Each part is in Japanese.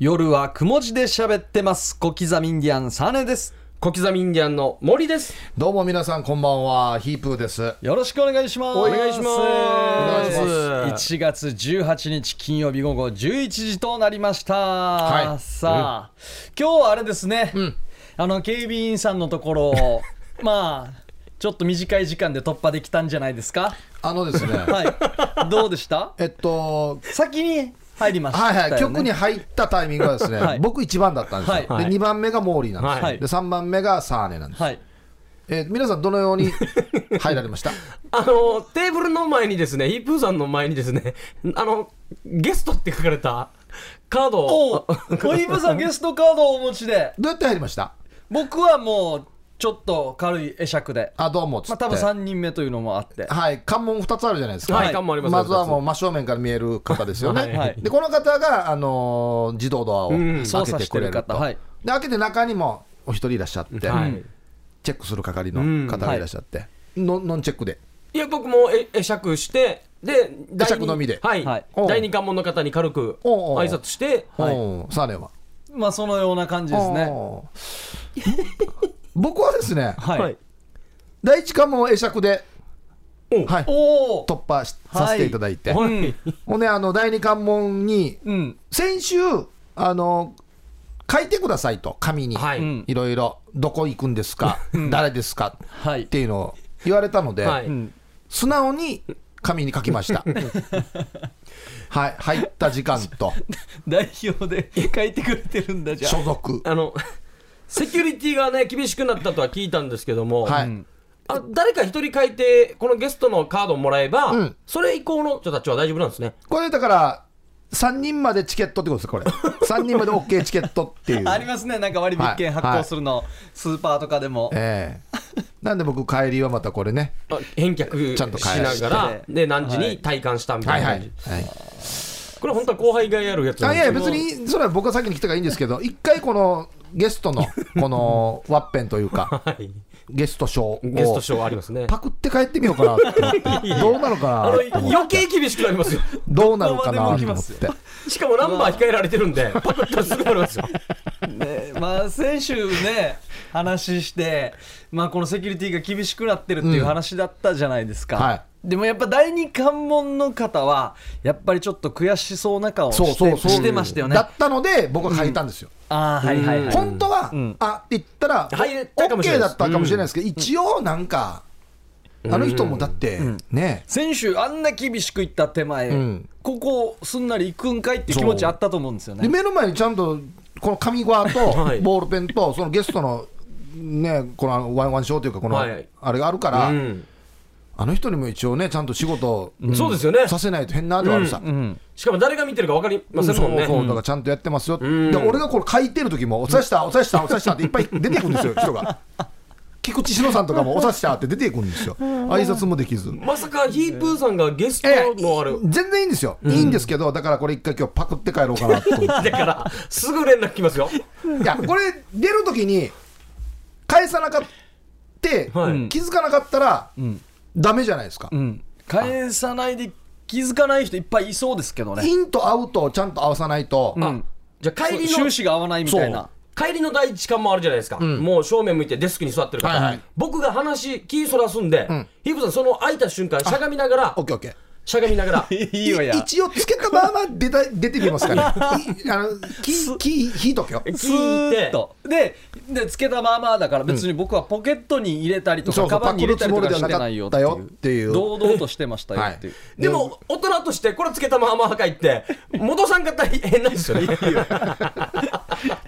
夜はくも字で喋ってます。小刻みインディアンサネです。小刻みインディアンの森です。どうも皆さんこんばんは。ヒープーです。よろしくお願いします。お願いします。お願いします1月18日金曜日午後11時となりました、はい。さあ、今日はあれですね、あの警備員さんのところを まあちょっと短い時間で突破できたんじゃないですか？あのですね。はい。どうでした？えっと先に入りましたよね。はいはい。曲に入ったタイミングはですね、はい。僕1番だったんですよ、はい。で2番目がモーリーなんですよ、はい。で3番目がサーネなんです、はい。えー皆さんどのように入られました？あの、テーブルの前にですね、ヒープーさんの前にですね、あの、ゲストって書かれたカードおを、小 イブさんゲストカードをお持ちで。どうやって入りました？僕はもうちょっと軽い会釈で。あどうもっつって、まあ多分3人目というのもあって。はい関門2つあるじゃないですか、はい、看板ありますまずはもうう、真正面から見える方ですよね、はい。はい。でこの方が、あのー自動ドアをうん。開けてくれると、操作してる方。はい。で開けて中にもお一人いらっしゃって、はい。チェックする係の方がいらっしゃって、ノンノンチェックで。いや、僕もえ会釈して、で、会釈のみで。はい。はい。第二関門の方に軽く挨拶して、はい。サーネは。まあそのような感じですね 僕はですねはい、はい。第一関門会釈で、おはい、おお突破しさせていただいて、はい。ほんであの第二関門にうん。先週あの書いてくださいと紙に、はい。うん。いろいろ。どこ行くんですか、誰ですか？はい。っていうのを言われたので、はい。うん。素直に紙に書きました。はい。入った時間と。代表で書いてくれてるんだじゃ所属。あの、セキュリティがね、厳しくなったとは聞いたんですけども、はい、ん。あ誰か一人書いて、このゲストのカードをもらえば、うん。それ以降の人たちは大丈夫なんですね。これだから3人までチケットってことですこれ。3人まで OK チケットっていう。ありますね。なんか割引券発行するの、スーパーとかでも。ええ。なんで僕帰りはまたこれね。あ返却ちゃんとしながら、で、何時はい。に体感したみたはいいはな感じ。い、はい、これ本当は後輩がやるやつなんあいやですけど別にそれは僕が先に来たからいいんですけど一回このゲストの このワッペンというかはい。ゲスト賞をゲスト賞ありますね。パクって帰ってみようかなって思ってどうなのかなって思って余計厳しくなりますよ。どうなるかな思ってしかもナンバー控えられてるんで、パクったらすぐなりますよ。ねまあ先週ね話してまあこのセキュリティが厳しくなってるっていう話だったじゃないですか、はいでもやっぱ第二関門の方はやっぱりちょっと悔しそうな顔をしてそうそうそう。してましたよね。だったので僕は書いたんですよ、ああはいはいはい、本当は、ん。あって言ったら、入れたかもしれ OK だったかもしれないですけど、一応なんか、あの人もだって、ね、先週あんな厳しく言った手前、ん。ここすんなり行くんかいっていう気持ちあったと思うんですよね。で目の前にちゃんとこの紙ゴアと はい。ボールペンと、そのゲストの、ね、このワンワンショーというか、この、はい。あれがあるから、うんあの人にも一応ね、ちゃんと仕事そうですよね。させないと変なではあるさ。うんしかも誰が見てるか分かりませんもんね。そうそうだからちゃんとやってますよ、んで俺がこれ書いてる時も、おさした、おさした、おさしたっていっぱい出てくるんですよ、人が。菊池志乃さんとかも、おさしたって出てくるんですよ、挨拶もできず。まさかヒープーさんがゲストええのあれ、全然いいんですよ、いいんですけど、だからこれ、一回今日パクって帰ろうかなと思って。だから、すぐ連絡来ますよ。いや、これ、出るときに、返さなかって、はい気づかなかったら、ダメじゃないですか。うん。返さないで気づかない人いっぱいいそうですけどね。インとアウトをちゃんと合わさないと、うん。じゃあ帰りの収、支が合わないみたいな。帰りの第一関もあるじゃないですか。もう正面向いてデスクに座ってる方。はいはい。僕が話、気そらすんで、ヒープーさんその開いた瞬間、しゃがみながらオッ、ケーオッケー。しゃがみながら、いいわや。い一応つけたまま出た出てみますかね。いあのキーキー引いとけよ。ス聞いてーッ、とででつけたままだから別に僕はポケットに入れたりとか、そうそうカバンに入れたりとかしてなかないよっていうったよっていう。堂々としてましたよっていう、でも、大人としてこれつけたまま入って、戻さんかったら変なんですよね。っ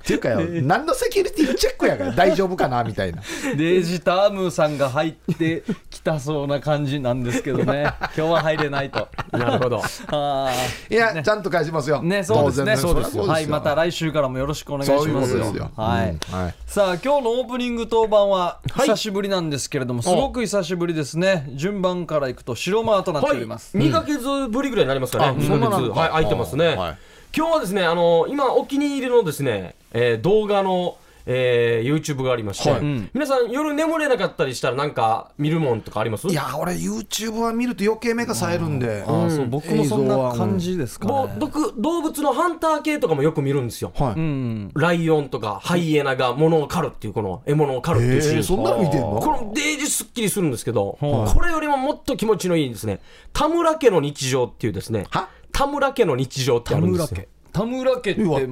ていうかよ、何のセキュリティチェックやから大丈夫かなみたいな。デジタームーさんが入ってきたそうな感じなんですけどね。今日は入れないと。なるほど。あいや、ちゃんと返しますよ。ーねそうですねそうですよ。はいまた来週からもよろしくお願いしそういうます。はい、うんはい。さあ今日のオープニング当番は久しぶりなんですけれども、すごく久しぶりですね。順番からいくと白間となっておはいります、、2ヶ月ぶりぐらいになりますかあね、2ヶ月、はい、空いてますね、はい。今日はですね、あの今、お気に入りのですね、えー動画の、えー YouTube がありまして、はい。うん。皆さん夜眠れなかったりしたらなんか見るもんとかあります？いや俺 YouTube は見ると余計目が冴えるんで。ああそう僕もそんな感じですかもうね僕動物のハンター系とかもよく見るんですよ。はい、うんライオンとかハイエナが物を狩るっていうこの獲物を狩るっていうシーン。えー、そんなの見てんの？このデージすっきりするんですけど、はい。これよりももっと気持ちのいいですね。田村家の日常っていうですね。は？田村家の日常ってあ田るんですよ。村家田村家ってもう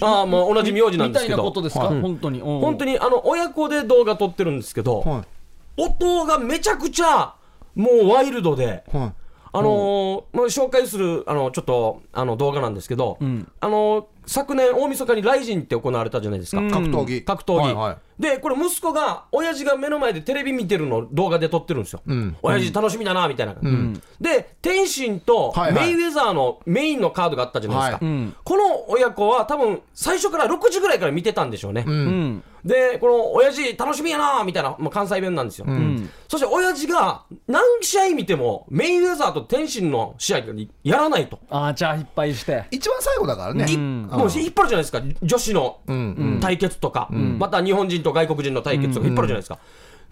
ああもう同じ名字なんみたいですけど。なことですか、はい。本当に、うん。本当にあの親子で動画撮ってるんですけど、は音がめちゃくちゃもうワイルドで、いはい。あのーまあ、紹介するあのちょっとあの動画なんですけど、ん。あのー昨年大晦日にライジンって行われたじゃないですか、うん。格闘技。格闘技、はいはい。でこれ息子が親父が目の前でテレビ見てるのを動画で撮ってるんですよ、ん。親父楽しみだなみたいな、で天心とはいはい。メイウェザーのメインのカードがあったじゃないですか、はい。うん。この親子は多分最初から6時ぐらいから見てたんでしょうね、うん。でこの親父楽しみやなみたいな、まあ、関西弁なんですよ、ん。そして親父が何試合見てもメイウェザーと天心の試合やらないと、ああじゃあいっぱいして。一番最後だからね、いんもう引っ張るじゃないですか。女子のん。対決とか、また日本人と外国人の対決とか引っ張るじゃないですか、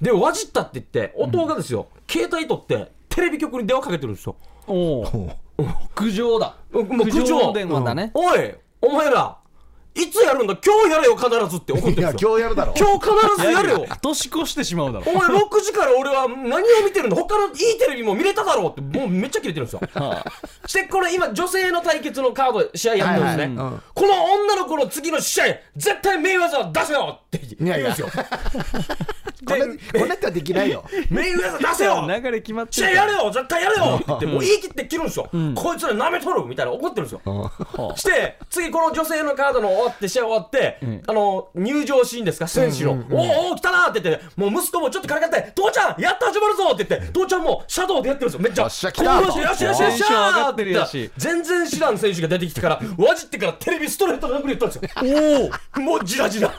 でわじったって言って弟がですよ、携帯取ってテレビ局に電話かけてるんですよ。おお苦情だ。もう苦情。苦情電話だね、おいお前らいつやるんだ？今日やれよ必ずって怒ってるんいやですよ。今日やるだろ。今日必ずやれよ。年越してしまうだろ。お前6時から俺は何を見てるんだ？他のいいテレビも見れただろうってもうめっちゃ切れてるんですよ。はしてこれ今女性の対決のカード試合やってるんですね、はいはいうん。この女の子の次の試合絶対メイウェザー出せよって言うんですよ。こんなこんな人はできないよ。メイウェザー出せよあ流れ決まって試合やれよ絶対やれよって言ってもう言い切って切るんですよ、こいつら舐めとるみたいな怒ってるんですよ、して次この女性のカードの終わって試合終わって、あの入場シーンですか？選手の、おおお来たなって言ってもう息子もちょっとからかって父ちゃんやっと始まるぞって言って父ちゃんもシャドウでやってるんですよ。めっちゃよっしゃ来たよっしゃよっしゃよっしゃよっしテンション上がゃってるやし全然知らん選手が出てきてからわじってからテレビストレートで殴り言ったんですよ。おおもうジラジラ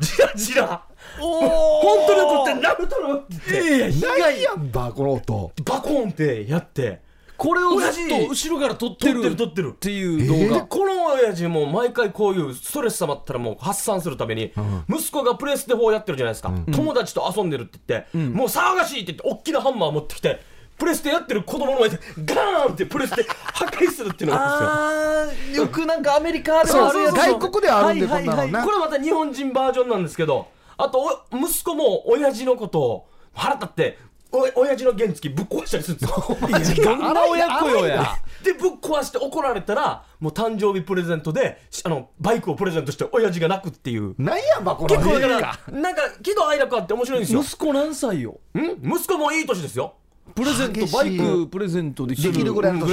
ジラジラ。お本当に怒って殴るとるっていや被ない害や。んばこの音。バコーンってやって。これをずっ親父。と後ろから撮って撮っるてる撮ってる。っていう動画、でこの親父も毎回こういうストレス溜まったらもう発散するために、息子がプレステ4やってるじゃないですか、友達と遊んでるって言って、もう騒がしいって言って大きなハンマー持ってきてプレステやってる子供の前でガーンってプレステ破壊するっていうのがあるんですよ。よくなんかアメリカでもあるやつ外国ではあるんではいはいはいこんなのね。これまた日本人バージョンなんですけどあとお息子も親父のことを腹立ってお親父の原付ぶっ壊したりするんですよ。どんな親子よや。でぶっ壊して怒られたらもう誕生日プレゼントでしあのバイクをプレゼントして親父が泣くっていう。なんやんばこの結構だか映らなんか喜怒哀楽あって面白いんですよ。息子何歳よ？ん？息子もいい年ですよプレゼントバイクプレゼントできるできるぐらいの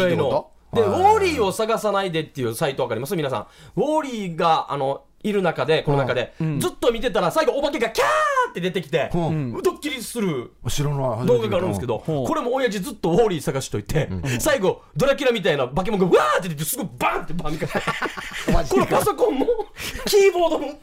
でウはい。ォーリーを探さないでっていうサイトわかります？皆さん。ウォーリーがあのいる中でこの中で、ずっと見てたら最後お化けがキャーって出てきて、うん。ドッキリする動画があるんですけど、うん。これも親父ずっとウォーリー探しといて、最後ドラキュラみたいな化け物がわーって出てすぐバンってバン か。このパソコンもキーボードも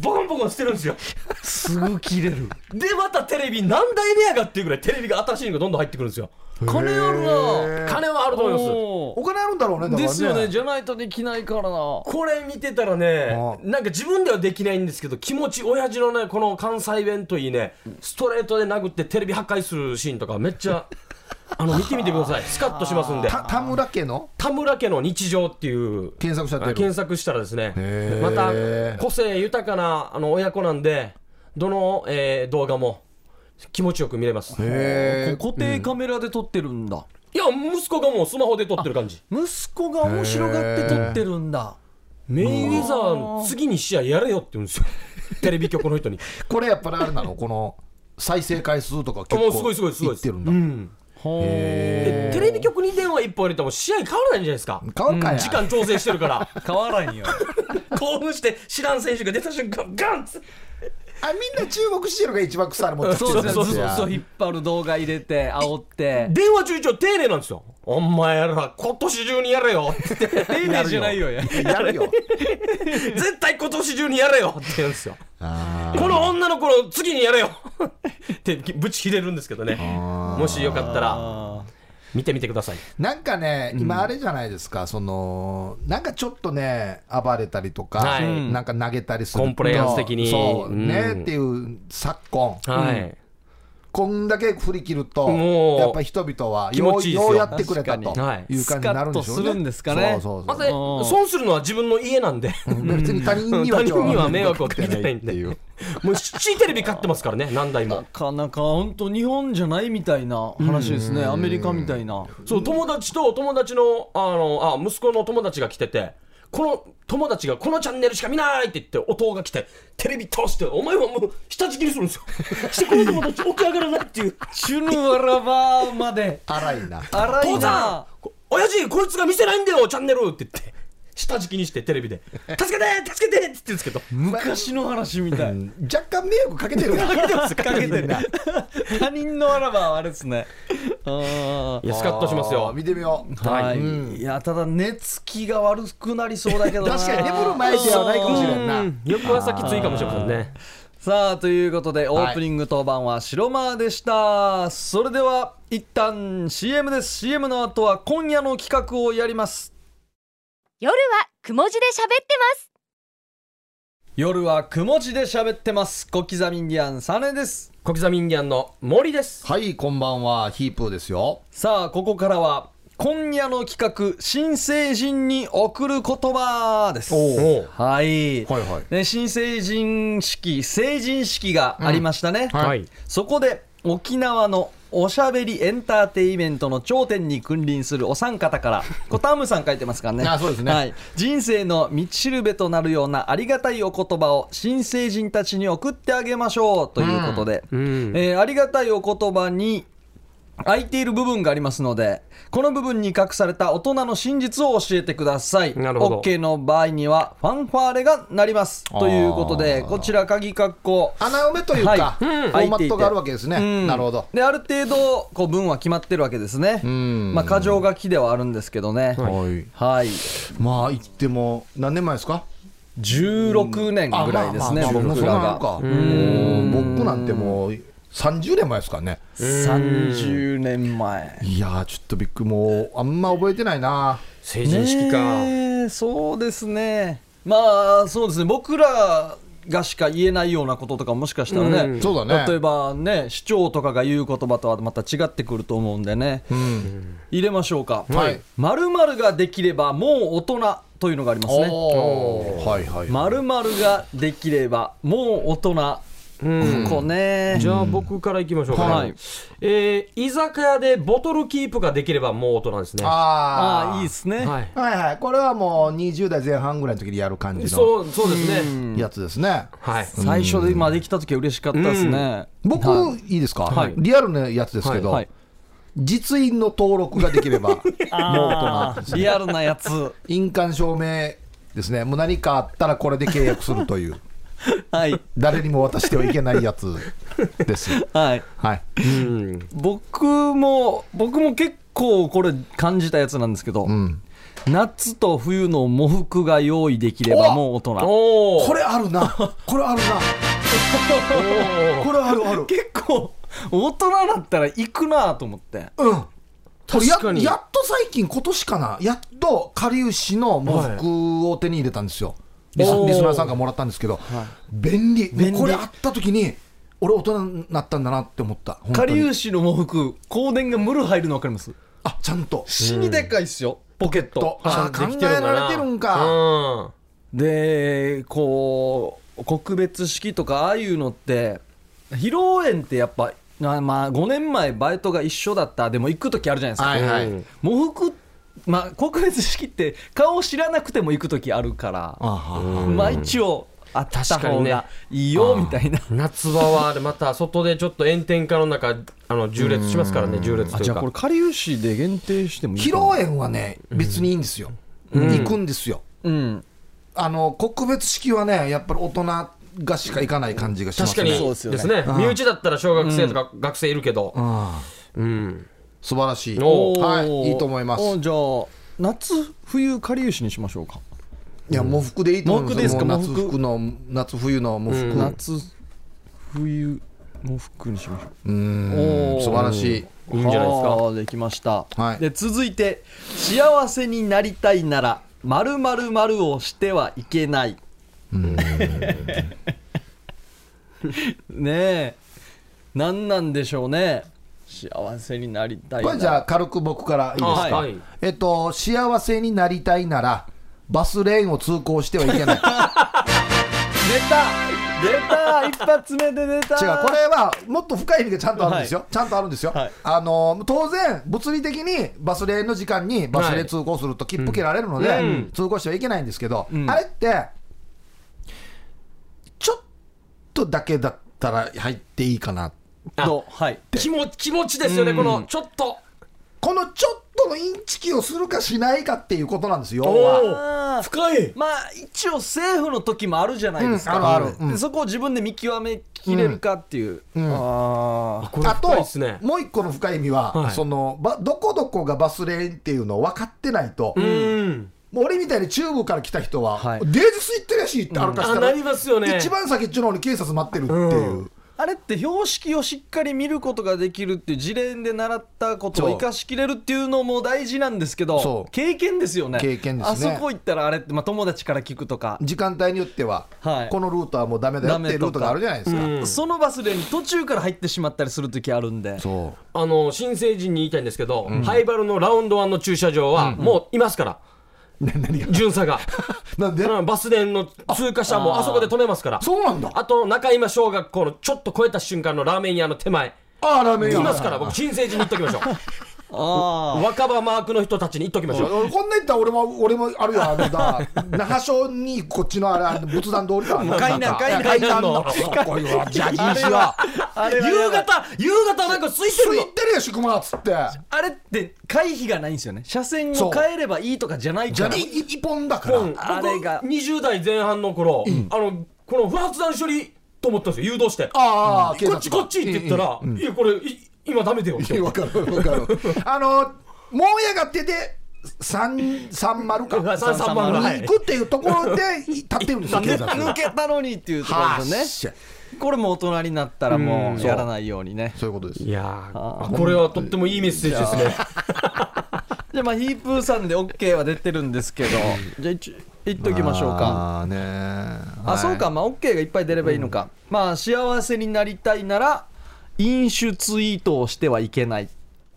ボコンボコンしてるんですよ。すぐ切れる。でまたテレビ何台目やがっていうぐらいテレビが新しいのがどんどん入ってくるんですよ金あるな。金はあると思います。おお金あるんだろうねね。ですよね。じゃないとできないからな。これ見てたらねあなんか自分ではできないんですけど気持ち親父のねこの関西弁といいねストレートで殴ってテレビ破壊するシーンとかめっちゃ あの見てみてください。スカッとしますんで。た田村家の？田村家の日常っていう検索した検索したらですねまた個性豊かなあの親子なんでどの、えー動画も気持ちよく見れます。固定カメラで撮ってるんだ、いや息子がもうスマホで撮ってる感じ。息子が面白がって撮ってるんだ。メイウェザーの次に試合やれよって言うんですよ。テレビ局の人に。これやっぱりあれなの？この再生回数とか結構すごいすごいすごいいってるんだ、テレビ局に電話一本入れても試合変わらないんじゃないですか。時間調整してるから。変わらんよ。興奮して知らん選手が出た瞬間ガンッあみんな注目してるのが一番腐るもんそうそうそう。ねずっと引っ張る動画入れて煽って。電話中一応丁寧なんですよ。お前ら今年中にやれよ。って言って丁寧じゃないよ。ややるよ。絶対今年中にやれよ。って言うんですよ。あこの女の子の次にやれよ。ってぶち切れるんですけどね。もしよかったら。あ見てみてください。なんかね、今あれじゃないですか、そのなんかちょっとね、暴れたりとか、はい。なんか投げたりするとコンプライアンス的に。そううん。ね、っていう昨今、はい、こんだけ振り切ると、もうやっぱ人々は気持ちいいですよ。ようやってくれたという感じになるんでしょうね。するんですかね。そうそうそうまず損するのは自分の家なんで。別に他人には他人には迷惑をかけてないんでっていう。もう C テレビ買ってますからね何台なもかなか本当日本じゃないみたいな話ですね、アメリカみたいな。そう友達と友達のあのあ息子の友達が来ててこの友達がこのチャンネルしか見ないって言って音が来てテレビ通してお前はもう下敷きにするんですよ。してこの友達起き上がらないっていう。チュヌワラバーまで。荒いな。荒い父さなんこ親父こいつが見せないんだよチャンネルって言って下敷きにしてテレビで助けて助けてって言ってるんですけど昔の話みたい。若干迷惑かけてる。な。かけてます、かけてる。な。他人のあらばはあれですね。あ いやスカッとしますよ。見てみよう。ーはい、うん。いやただ寝つきが悪くなりそうだけどな。確かに眠る前ではないかもしれんな。うん。翌朝きついかもしれませんね。さあということでオープニング当番は白間でした、それでは一旦 CM です。CM の後は今夜の企画をやります夜はくも字で喋ってます。夜はくも字で喋ってます。小刻みインディアンサネです。小刻みインディアンの森です。はい、こんばんは、ヒープーですよ。さあここからは今夜の企画新成人に送る言葉です。おう。はい、はいはい。ね、新成人式成人式がありましたね、はいはい。そこで沖縄のおしゃべりエンターテイメントの頂点に君臨するお三方から、これタムさん書いてますからね。あそうですねはい。人生の道しるべとなるようなありがたいお言葉を新成人たちに送ってあげましょうということで、んえーありがたいお言葉に空いている部分がありますので、この部分に隠された大人の真実を教えてください。なるほど OK の場合にはファンファーレが鳴ります。ということで、こちら鍵括弧。穴埋めというか、はいフォーマットがあるわけですね。うんなるほど。である程度こう文は決まってるわけですね。んまあ箇条書きではあるんですけどね。はい。はい。まあ、言っても、何年前ですか？16年ぐらいですね、あまあまあまあ僕らが。僕なんてもう30年前ですからね。30年前。いやー、ちょっとびっくり、もうあんま覚えてないな。成人式か、ねえそうですね。まあそうですね、僕らがしか言えないようなこととかもしかしたらね、うんそうだね例えばね、市長とかが言う言葉とはまた違ってくると思うんでね、うん。入れましょうか。はいまるができればもう大人というのがありますね。おーはいはい。まるができればもう大人。うんここね。じゃあ僕からいきましょうかね、はいえー居酒屋でボトルキープができればもう大人ですねはあああ、いいですね。いはいはい。これはもう20代前半ぐらいの時にやる感じのそうそうですねやつですね。はい最初で今できた時は嬉しかったですね。僕、はいいですか、はいリアルなやつですけど、はい。実印の登録ができれば、もう大人。リアルなやつ。印鑑証明ですね。もう何かあったらこれで契約するという、はい。誰にも渡してはいけないやつです。はい。はい。うん僕も、僕も結構これ感じたやつなんですけど、うん。夏と冬の喪服が用意できればもう大人。おおこれあるな。これあるな。これあるある。結構、大人だったら行くなと思って。うん。確かにやっと最近、今年かな、やっとかりゆしの喪服を手に入れたんですよ。リスリスナーさんがもらったんですけど、便利。これあった時に、俺、大人になったんだなって思った、かに。りゆしの喪服、香典がムル入るの分かります？あちゃんと、死にでかいっすよ、ポケット。と。あ考えられてるんか、うんでこう告別式とかああいうのって披露宴ってやっぱあまあ5年前バイトが一緒だった。でも行く時あるじゃないですか、はいはい。うん喪服まあ告別式って顔知らなくても行く時あるから、まあ一応あった確かにね。方がいいよみたいな、夏場はでまた外でちょっと炎天下の中あの縦列しますからね縦列というか。あじゃあこれかりゆしで限定してもいい披露宴はね、別にいいんですよ、行くんですよ。うん。あの告別式はね、やっぱり大人がしか行かない感じがしますね。確かに。そうですよね。ですね。身内だったら小学生とか学生いるけど。ああうん素晴らしい。はい、いいと思います。おじゃあ夏冬かりゆしにしましょうか、いや、喪服でいいと思います喪服ですか？夏喪服。服の、夏冬の喪服。うん。夏冬喪服にしましょう。うー。ん素晴らしい。いいんじゃないですか？はあ。できました、はい。で続いて幸せになりたいなら〇〇〇をしてはいけない。ねえ。何なんでしょうね幸せになりたいこれじゃあ軽く僕からいいですか、はい。はいえっと幸せになりたいならバスレーンを通行してはいけない。違う出た。出た。一発目で出た。これはもっと深い意味がちゃんとあるんですよ、ちゃんとあるんですよ、はい。あの当然物理的にバスレーンの時間にバスレーン通行すると切符切られるので、うん。通行してはいけないんですけど、ん。あれってちょっとだけだったら入っていいかなとはい。気持気持ちですよね、このちょっと。このちょっとのインチキをするかしないかっていうことなんですよ。深い。まあ一応政府の時もあるじゃないですか、うんあるある。うん。でそこを自分で見極めきれるかっていう、あこれあと深いですね。もう一個の深い意味は、はい。そのばどこどこがバスレーンっていうのを分かってないと、うん。もう俺みたいに中部から来た人は、はい。デージス行ってるやしって歩かしたら、あなりますよね。一番先っちょの方に警察待ってるっていう、ーあれって標識をしっかり見ることができるっていう事例で習ったことを生かしきれるっていうのも大事なんですけどそう。経験ですよね。経験ですね。あそこ行ったらあれって、まあ、友達から聞くとか、時間帯によっては、はい。このルートはもうダメだよっていうルートがあるじゃないですか。うん。そのバスレーンに途中から入ってしまったりする時あるんで。そう。あの新成人に言いたいんですけど、ハイバルのラウンドワンの駐車場はもういますから、巡査が。なんで？うんバスレーンの通過車もあそこで止めますから。そうなんだ。あと中今小学校のちょっと越えた瞬間のラーメン屋の手前。ああラーメン屋。いますから僕新成人に言っときましょあう 若葉マークの人たちに言っときましょう。俺こんなん言ったら俺も俺もあるよあのだ 那覇署にこっちのあれあの仏壇通りか。階段階段階段の。こういうジャージーがあれは夕方夕方なんか空いてるの。ついてるやし熊っつって。あれって回避がないんですよね。車線を変えればいいとかじゃないから。じゃ一本だから、うん。あれが。僕20代前半の頃、あのこの不発弾処理と思ったんですよ。誘導して。ああ、こっちこっちって言ったら、いやこれい今ダメだよっていやわかるわかる。あのもうやがてで三三丸か。330はい。に行くっていうところで立ってるんですよ警察抜けたのにっていうところですよね。これも大人になったらもうん。うやらないようにね。そういうことです。いやーあこれはとってもいいメッセージですね。じゃあ。まあヒープーさんで OK は出てるんですけど。じゃあ一応言っときましょうか。ああねあそうか。まあ OK がいっぱい出ればいいのか。まあ幸せになりたいなら飲酒ツイートをしてはいけない。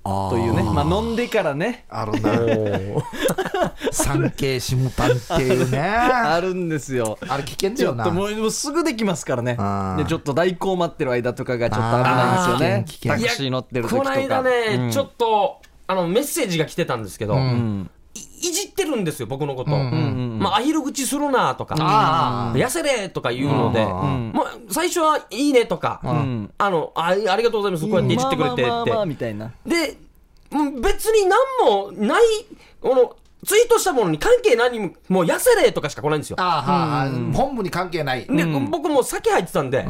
というね。まあ飲んでからね。あるな。産経下丹っていうね。あるんですよ。あれ危険だちょよなっともうすぐできますからね。でちょっと代行待ってる間とかがちょっと危ないんですよね。あー危険。危険タクシー乗ってる時とか。この間ね、うん。ちょっとあのメッセージが来てたんですけど、うんじってるんですよ僕のこと、まあアヒル口するなとか、あ痩せれとか言うので、うんまあ、最初はいいねとか、ん。あのあありがとうございますこうやっていじってくれてって、でうん別に何もないこのツイートしたものに関係何ももう痩せれとかしか来ないんですよ。本部に関係ない。で、僕も先入ってたんで、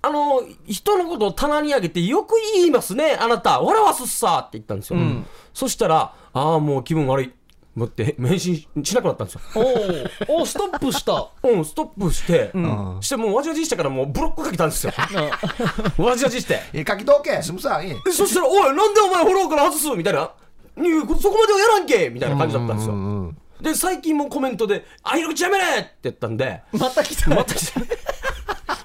あの人のことを棚に上げてよく言いますねあなた。笑わすっさって言ったんですよ、そしたらああもう気分悪い思って返信しなくなったんですよ。おーおーストップした。うんストップして、してもうわじわじしてからもうブロックかけたんですよ。わじわじして。え書きとけすむさん。いい。でそしたら「おいなんでお前フォローから外す?」みたいな「いやそこまではやらんけ!」みたいな感じだったんですよ、で最近もコメントで「あいる口やめれ!」って言ったんで。また来たまた来た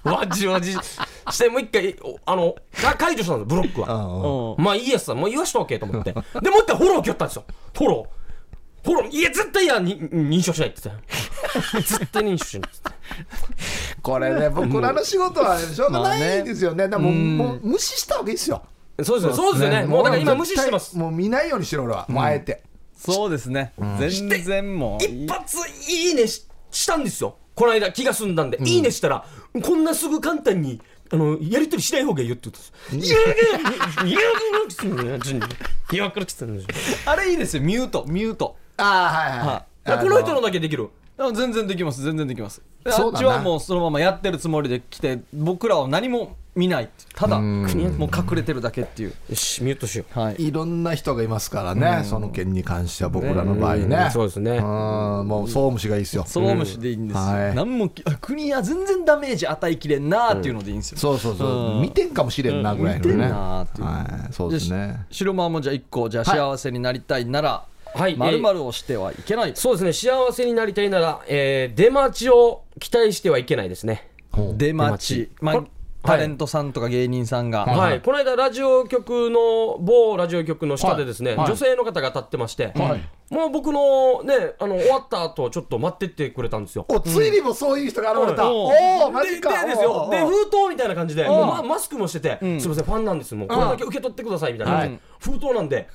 わじわじしてもう一回おあのか解除したんですブロックは。うんまあいいやつさもう言わしとけと思って。でもう一回フォロー来よったんですよ。フォローほら、いや、絶対いや、に認証しないって言ってた 絶対認証しないってってこれね、僕らの仕事はしょうがないんですよね。だもう、もう無視したわけですよ。そうですよ、そうですよね。もうだから今無視してます。もう見ないようにしろ俺は、もうあえて。そうですね。全然もう。一発いいねしたんですよ。この間気が済んだんで、いいねしたら、こんなすぐ簡単に、あの、やりとりしない方がいいよって言ったんです。あれいいですよ、ミュート、ミュート。ああはいはいこの人のだけできる。あ全然できます。全然できます。であっちはもうそのままやってるつもりで来て僕らは何も見ない。ただもう隠れてるだけっていう。よしミュートしよう。はい。いろんな人がいますからね、その件に関しては僕らの場合ね。うん。そうですね。うん。もう総務士がいいですよ。その虫でいいんですよ、はい。何も国は全然ダメージ与えきれんなーっていうのでいいんですよ、そうそうそう、うん。見てんかもしれんなぐらいのね。見てんなーっていう。はい、そうですね。白間もじゃあ1個じゃあ幸せになりたいなら、はいまるまるをしてはいけない、そうですね。幸せになりたいなら、えー出待ちを期待してはいけないですね。出待ち。まあタレントさんとか芸人さんが、はい、この間、ラジオ局の某ラジオ局の下でですね、はい。はい。女性の方が立ってまして、はいもう僕のね、あの終わった後ちょっと待ってってくれたんですよ。おついにもそういう人が現れた。うん。おお、マででジか。ですよ。で封筒みたいな感じで、もうまマスクもしてて、ん。すみません、ファンなんです、もうこれだけ受け取ってくださいみたいな、はい。封筒なんで、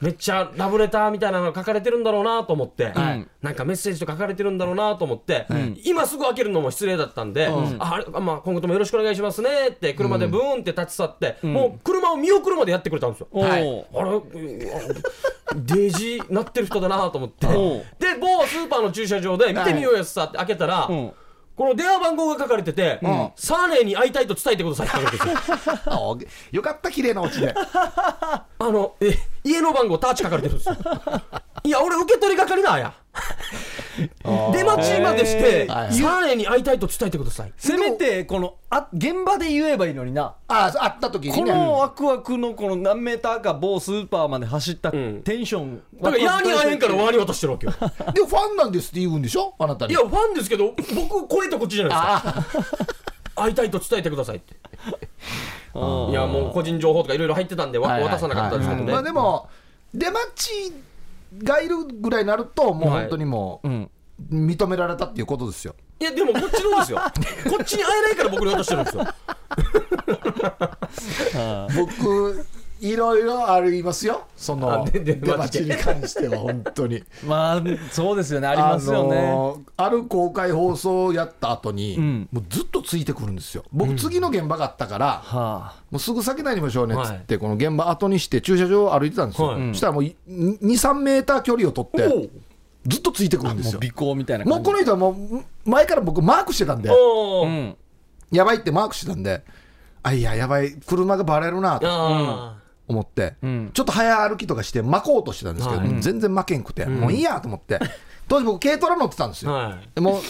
めっちゃラブレターみたいなのが書かれてるんだろうなと思って、はい。なんかメッセージとか書かれてるんだろうなと思って、今すぐ開けるのも失礼だったんで、ああれまあ、今後ともよろしくお願いしますねって、車でブーンって立ち去って、もう車を見送るまでやってくれたんですよ。はい。あれ、うんデージなってる人だなと思って、で、おう某スーパーの駐車場で見てみようやさって開けたら、ん。この電話番号が書かれてて、サーネーに会いたいと伝えてくださいって書かれて。るんですよ。かった、綺麗なオチで。あの、え、家の番号タッチ書かれてるんですよ。いや、俺受け取り係なんや。出待ちまでして、サはいーに会いたいと伝えてください。せめてこのあ現場で言えばいいのになあ、会った時にこね。のワクワクのこの何メーターか某スーパーまで走ったんテンション、だから、ヤーに会えんからワーに渡してるわけよ。でもファンなんですって言うんでしょ？あなたに。いや、ファンですけど、僕、これとこっちじゃないですか。会いたいと伝えてくださいって。いや、もう個人情報とかいろいろ入ってたんで、わはいはい渡さなかったですけどね。まあでも、出待ちがいるぐらいになると、もう本当にもう、うん認められたっていうことですよ。いや、でもこっちのですよ。こっちに会えないから僕に渡してるんですよ。僕、いろいろありますよ、その出出待ちに関しては、本当に。まあそうですよね。ありますよね、あある公開放送をやった後に、ん。もうずっとついてくるんですよ。僕、次の現場があったから、はもうすぐ先になりましょうねっつって、この現場後にして駐車場を歩いてたんですよ。はい。そしたらもう2、3メーター距離を取って、ずっとついてくるんあ、ですよ。もう尾行みたいな感じ。もうこの人はもう前から僕マークしてたんで、やばいってマークしてたんで、あ、いや、やばい、車がバレるなと。あ思って、ん。ちょっと早歩きとかして巻こうとしてたんですけど、はい。全然巻けんくて、もういいやと思って、当時僕軽トラ乗ってたんですよ。ーはい。でも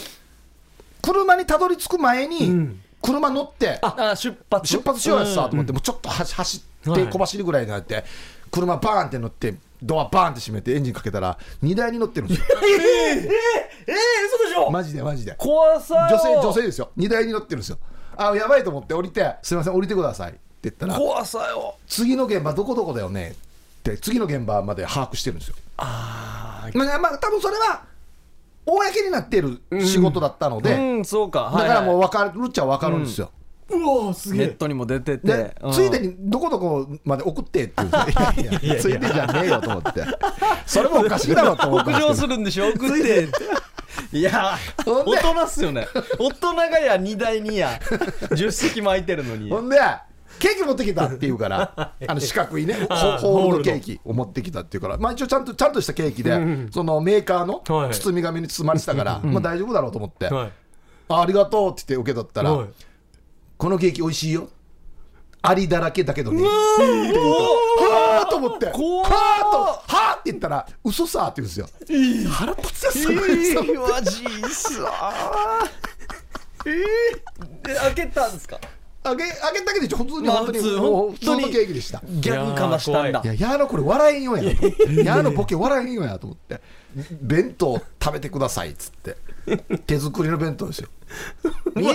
車にたどり着く前に、ん。車乗ってあ出発？出発しようやつさと思って、もうちょっと走走って小走りぐらいになって、車バーンって乗ってドアバーンって閉めてエンジンかけたら荷台に乗ってるんですよ。えー、えー、嘘でしょ？マジでマジで。怖さよ女性女性ですよ。荷台に乗ってるんですよ。あやばいと思って降りてすいません降りてくださいって言ったら怖さよ。次の現場どこどこだよねって次の現場まで把握してるんですよ。あまあ、まあ、多分それは公になっている仕事だったので、うんそうか。だからもうう分かるっちゃ分かるんですよ、うわすネットにも出てて。で、うん。ついでにどこどこまで送ってって言う。んですよいやいや。ついでじゃねえよと思って。それもおかしいだろうと思ったん北上するんでしょ？送って。いや大人っすよね。大人がや荷台にや。助手席も空いてるのに。ほんでケーキ持ってきたって言うから あの四角いねホあールドケーキを持ってきたっていうからまあ一応ちゃんとちゃんとしたケーキで、そのメーカーのはい。包み紙に包まれてたから、まあ大丈夫だろうと思って、はい。あありがとうって言って受け取ったら、はい。このケーキ美味しいよ。ありだらけだけどね。はあと思って。はあとはあって言ったら嘘さって言うんですよ。腹立つ。よすごいそうマジっすわえー、で開けたんですか？あげあげたけど普通にまあ本当に普通もう本当にケーキでしたギャグかましたんだいや、やーのこれ笑えんよやと思って。やーのボケ笑えんよやと思って。弁当食べてくださいっつって。手作りの弁当ですよ。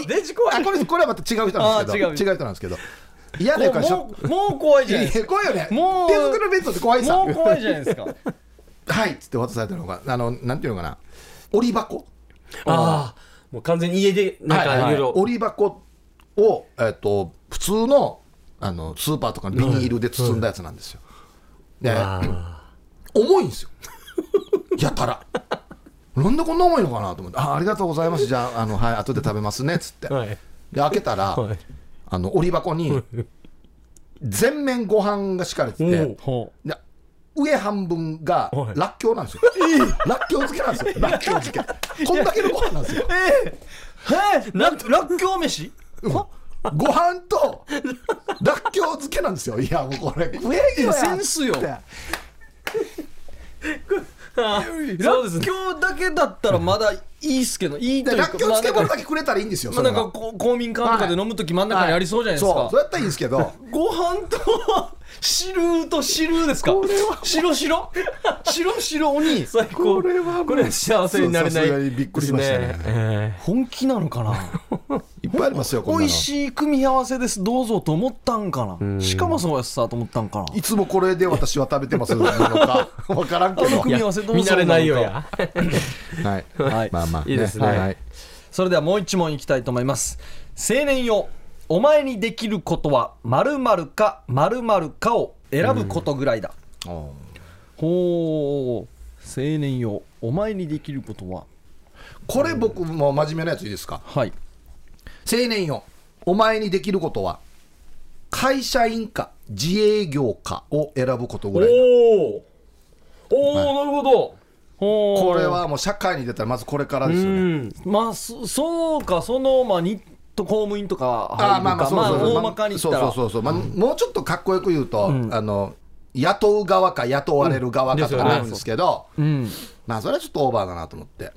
デジ怖いあ、これ、これはまた違う人なんですけど。あ違う違う人なんですけど。嫌でかしょも。うもう怖いじゃないいですや怖いよね。もう手作りの弁当って怖いさ。かもう怖いじゃないですか はいっつって渡されたのが、あの、なんていうのかな。折り箱。ああもう完全に家でなんかいろいろ折り箱を、えっと、普通の、あの、スーパーとかのビニールで包んだやつなんですよ。で、あ。重いんですよ。やたら。なんでこんな重いのかなと思って「あありがとうございます。じゃああのはい後で食べますね」っつって、ーはい。で開けたら、はい。あの折り箱に全面ご飯が敷かれててほで上半分がはい。らっきょうなんですよ。らっきょう漬けなんですよ。らっきょう漬け。こんだけのご飯なんですよ。えららっきょう飯？はご飯とらっきょう漬けなんですよ。いやもうこれ食えいやよセンスよ。らっきょうだけだったらまだいいっすけどいいというかでらっきょう漬物まあだけくれたらいいんですよ。まあなんか公民館とかで飲むとき真ん中にありそうじゃないですか、そう、そうやったらいいんですけど。ご飯と汁と汁ですか？白白？白白に 最高。これはこれは幸せになれないびっくりしましたね。本気なのかな？いっぱいありますよ。美味しい組み合わせです。どうぞと思ったんかな？しかもそうやさと思ったんかな？いつもこれで私は食べてますのか。わからんけど。組み合わせどうぞ見慣れないよや。はい。はい。まあまあ、いいですね。はい。それではもう一問いきたいと思います。青年よお前にできることは〇〇か〇〇かを選ぶことぐらいだ、ほう。青年よお前にできることは？これ僕も真面目なやついいですか？はい。青年よお前にできることは会社員か自営業かを選ぶことぐらいだ。おおなるほど。これはもう社会に出たらまずこれからうですよね。ん。まあそそうかそのまあニ公務員とか入るか。あーまあまあそうそうそう。大まかに言ったら。そうそうそうそう、まあ、もうちょっとかっこよく言うと、あの雇う側か雇われる側かとかなるんですけど、うん。まあそれはちょっとオーバーだなと思って、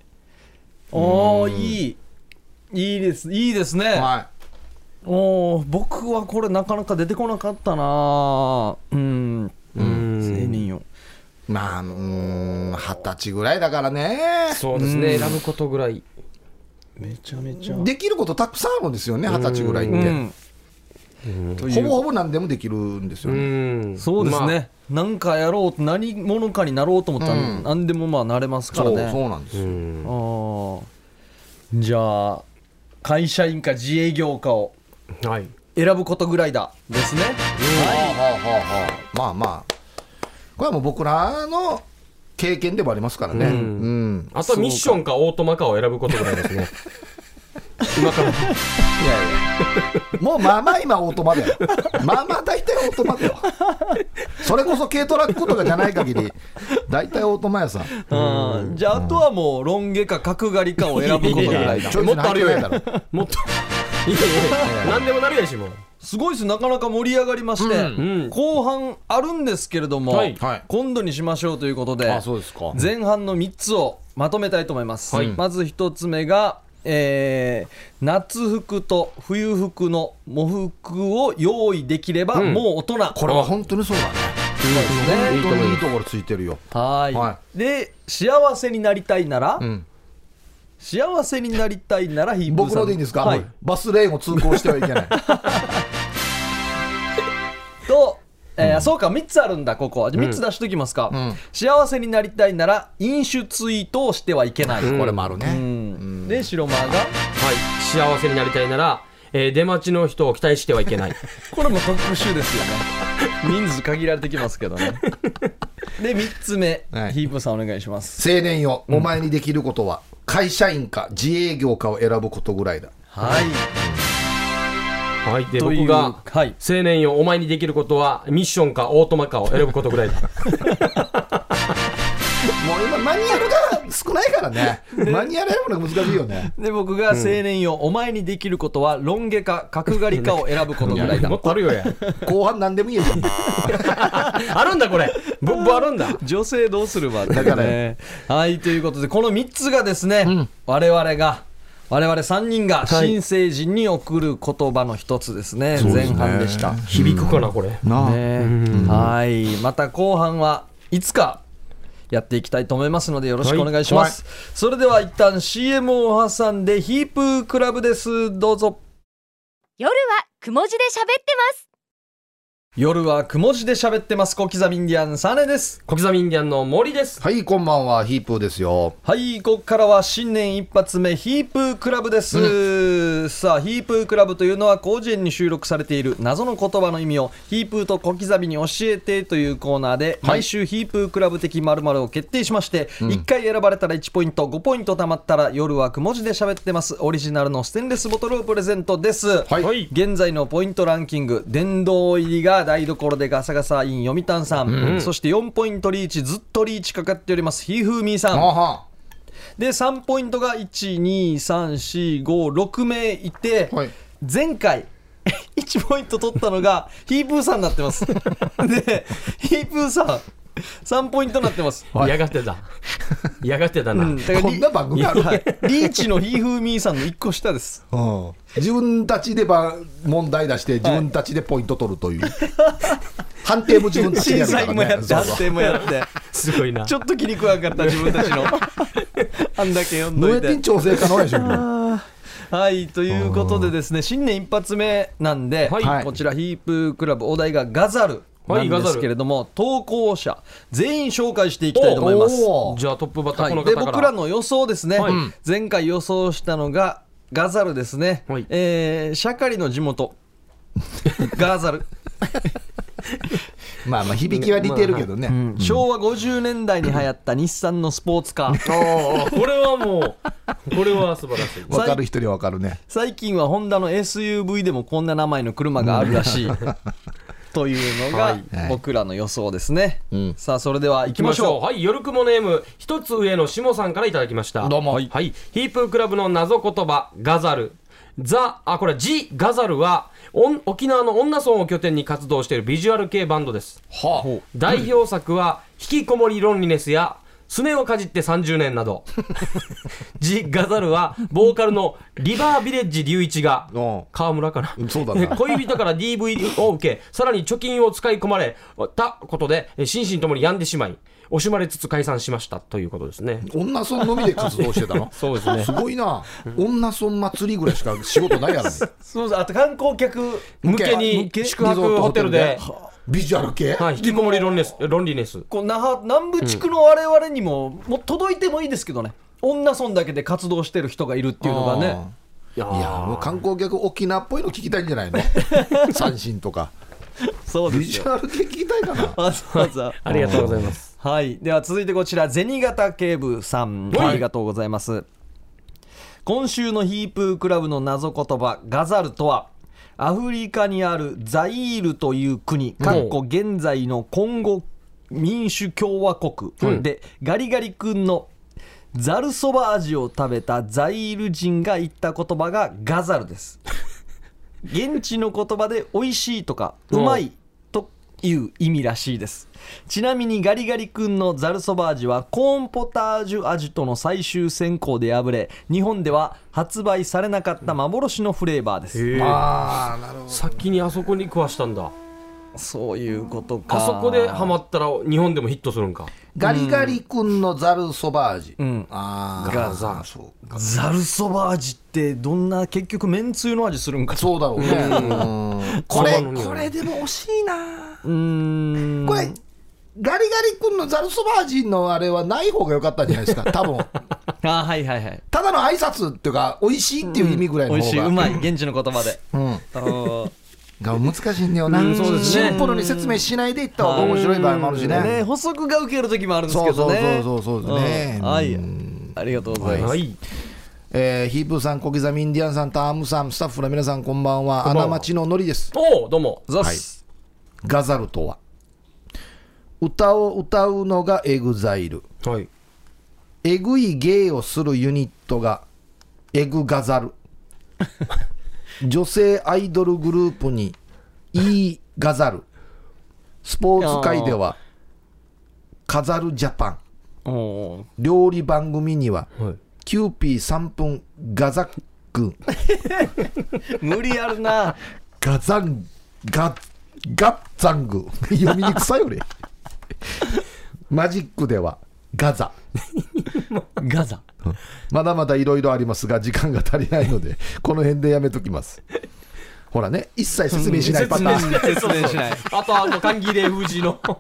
おおいい。いいです。いいですね、はおお僕はこれなかなか出てこなかったな。うん。うん。青年よい、まあうーん二十歳ぐらいだからね。そうですね。選ぶことぐらいめちゃめちゃ。できることたくさんあるんですよね二十歳ぐらいって、ほぼほぼ何でもできるんですようね、ん。そうですまあ。ね、なんかやろうと何者かになろうと思ったらうん。何でもまあなれますからね。そうなんです。よ、うん。あーじゃあ会社員か自営業かをはい。選ぶことぐらいだですね。はあはあはあはあ。まあまあ。これはもう僕らの経験でもありますからね、うん。うん。あとはミッションかオートマかを選ぶことぐらいですね。今から。いやいや。もうまあまあ今オートマだよ。まあまあ大体オートマだよ。それこそ軽トラックとかじゃない限り、大体オートマやさ。うん。じゃああとはもうロン毛か角刈りかを選ぶことぐらいだ。ちょいもっとあるよ入ってないだろもっと。いやいや何でもなるやしもうすごいです。なかなか盛り上がりまして、うん。後半あるんですけれども、はい。はい。今度にしましょうということで。前半の3つをまとめたいと思います、はい。まず1つ目が、えー夏服と冬服の喪服を用意できればうん。もう大人、これは本当にそうだね。ね。本当にいいところついてるよ。はい、はで幸せになりたいなら、うん。幸せになりたいならヒープさん。のでいいんですか、はい、バスレーンを通行してはいけない。と、えーそうか3つあるんだここ。は3つ出しときますか、ん。幸せになりたいなら飲酒ツイートをしてはいけない、これもあるうね。ん。で白間が。はい。幸せになりたいなら、えー出待ちの人を期待してはいけない。これも特殊ですよね。人数限られてきますけどね。で3つ目、はい。ヒープーさんお願いします。青年よ、お前にできることは、会社員か自営業かを選ぶことぐらいだ。はいはい。で僕がはい。青年よお前にできることはミッションかオートマかを選ぶことぐらいだ。もう今マニュアルが少ないからね。マニュアル選ぶのが難しいよね。で僕が青年よ、お前にできることはロン毛か角刈りかを選ぶことぐらいだ。もっとあるよや。後半何でもいいよ。あるんだこれ。ブッブあるんだ。女性どうするわだから。ねはいということでこの3つがですね、我々が我々3人が新成人に送る言葉の一つですね、前半でした、響くかなこれ。ね。はい。また後半はいつかやっていきたいと思いますのでよろしくお願いします、それでは一旦 CM を挟んでヒープークラブです。どうぞ。夜はくも字で喋ってます夜はくも字で喋ってます。小刻みインディアンサネです。小刻みインディアンの森です。はい、こんばんは、ヒープーですよ。はい、ここからは新年一発目、ヒープークラブです。さあ、ヒープークラブというのは、広辞苑に収録されている謎の言葉の意味を、ヒープーと小刻みに教えてというコーナーで、毎週ヒープークラブ的〇〇を決定しまして、1回選ばれたら1ポイント、5ポイント貯まったら、夜はくも字で喋ってます。オリジナルのステンレスボトルをプレゼントです。はい。はい。現在のポイントランキング、殿堂入りがは台所でガサガサイン読谷さん、そして4ポイントリーチずっとリーチかかっておりますひふみーさん。で3ポイントが12345名いて、はい。前回 1ポイント取ったのがヒープーさんになってます。でヒープーさん 3ポイントになってます、嫌がってた。嫌がってたな、うん。だからリこんな番組ある？はい。リーチのヒーフーミーさんの1個下です。うん。自分たちでば問題出して自分たちでポイント取るという、判定も自分たちで審やるからね。査員もやって。そうそう。判定もやって。すごいな。ちょっと気に食わんかった自分たちの。あんだけ読んどいて。調整可能やしょは？いということでですね新年一発目なんで、はい。こちらヒープクラブお題がガザルなんですけれども、投稿者全員紹介していきたいと思います。じゃあトップバッターはい、この方から、で僕らの予想ですね、はい。前回予想したのがガザルですね、はい。えーシャカリの地元。ガザル、まあまあ響きは似てるけどね、昭和50年代に流行った日産のスポーツカー。これはもうこれは素晴らしい。分かる人には分かるね。最近はホンダの SUV でもこんな名前の車があるらしい、というのがはい僕らの予想ですね、んさあそれでは行行きましょう。きましょうはい、夜雲ネーム、一つ上の下さんからいただきました。どうもはい。ヒープークラブの謎言葉、ガザル。ザ、あ、これ、ジ・ガザルは、おん沖縄の女村を拠点に活動しているビジュアル系バンドです。は代表作は、引きこもりロンリネスや、すねをかじって30年など。ジ・ガザルは、ボーカルのリバービレッジ隆一が、あ川村かな。うんそうだな。恋人から DV を受けさらに貯金を使い込まれたことでえ心身ともに病んでしまい惜しまれつつ解散しましたということですね。女村のみで活動してたの？そうですね。すごいな。女村祭りぐらいしか仕事ないやろ。ねそうそうあと観光客向け向にけ宿泊ホテルで、ビジュアル系、はい、引きこもりロンネスロンリネス。こう那覇南部地区の我々にも,、もう届いてもいいですけどね。女村だけで活動してる人がいるっていうのがね。いやいやもう観光客沖縄っぽいの聞きたいんじゃないの？三振とか。そうビですよ。ジュアル系聞きたいかなわざわざありがとうございます。はい、では続いてこちら銭形警部さん、はい。ありがとうございます。今週のヒープークラブの謎言葉ガザルとは？アフリカにあるザイールという国かっこ現在のコンゴ民主共和国。で、ガリガリ君のザルそば味を食べたザイール人が言った言葉がガザルです。現地の言葉で美味しいとかうまいという意味らしいです。ちなみにガリガリ君のザルそば味はコーンポタージュ味との最終選考で敗れ日本では発売されなかった幻のフレーバーです。へえああなるほど。先にあそこに食わしたんだそういうことか。あそこでハマったら日本でもヒットするんか？ガリガリ君のざるそば味、ん。ああガザ。そうか。ザルそば味ってどんな結局めんつゆの味するんか？そうだろうね。うん。これこれでも惜しいな。うーん。これガリガリ君のざるそば味のあれはない方が良かったんじゃないですか？多分。あはいはいはい。ただの挨拶っていうか美味しいっていう意味ぐらいの美方が、味しい。うまい。現地の言葉で。うんが難しいんだよな、うんそうですね。シンプルに説明しないでいった方が面白い場合もあるしね、ね補足が受ける時もあるんですそうそうけどねそうそうそうですね、うんはいうんありがとうございます、はいえーヒープーさん小刻みインディアンさんタームさんスタッフの皆さんこんばんは穴町ののりですおおどうもざっすガザルとは歌を歌うのがエグザイルはいえぐい芸をするユニットがエグガザル女性アイドルグループにイーガザルスポーツ界ではカザルジャパン。料理番組にははい。キューピー3分ガザック。無理あるな。ガザンガガッザング。読みにくさいよね。マジックではガザ。ガザ。まだまだいろいろありますが時間が足りないので この辺でやめときます。ほらね一切説明しないパターン。説明しない。あとあの歓喜礼封じの。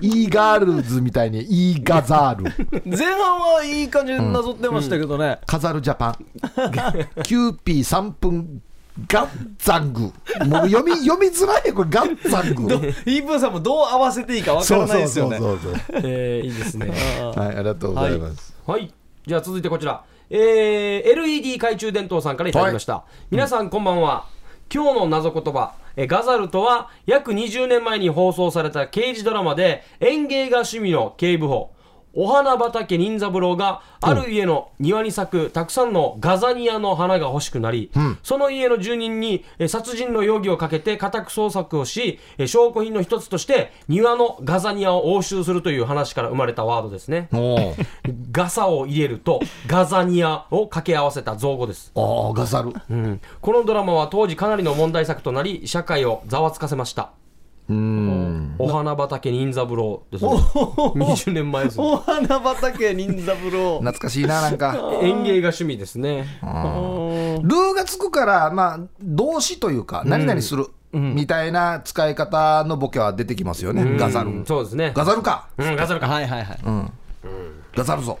イーガールズみたいにイーガザール。前半はいい感じでなぞってましたけどね、カザルジャパン。キューピー3分ガッザング。もう読み読みづらいよこれガッザング。イープーさんもどう合わせていいかわからないですよね。そうそうそうえー、いいですね。そうはいありがとうございます、はい。じゃあ続いてこちら。えー、LED 懐中電灯さんからいただきました。皆さんこんばんは。今日の謎言葉えガザルとは約20年前に放送された刑事ドラマで園芸が趣味の警部補お花畑任三郎がある家の庭に咲くたくさんのガザニアの花が欲しくなり、その家の住人にえ殺人の容疑をかけて家宅捜索をしえ証拠品の一つとして庭のガザニアを押収するという話から生まれたワードですね。おガサを入れるとガザニアを掛け合わせた造語です。あガザル。うん。このドラマは当時かなりの問題作となり社会をざわつかせましたうん。お花畑任三郎ですね。20年前ですね。お花畑任三郎。懐かしいななんか。園芸が趣味ですねルー。がつくからまあ動詞というか何々するみたいな使い方のボケは出てきますよねガザうんルそうですねガザルかうんガザルかはいはいはい、ガザルぞ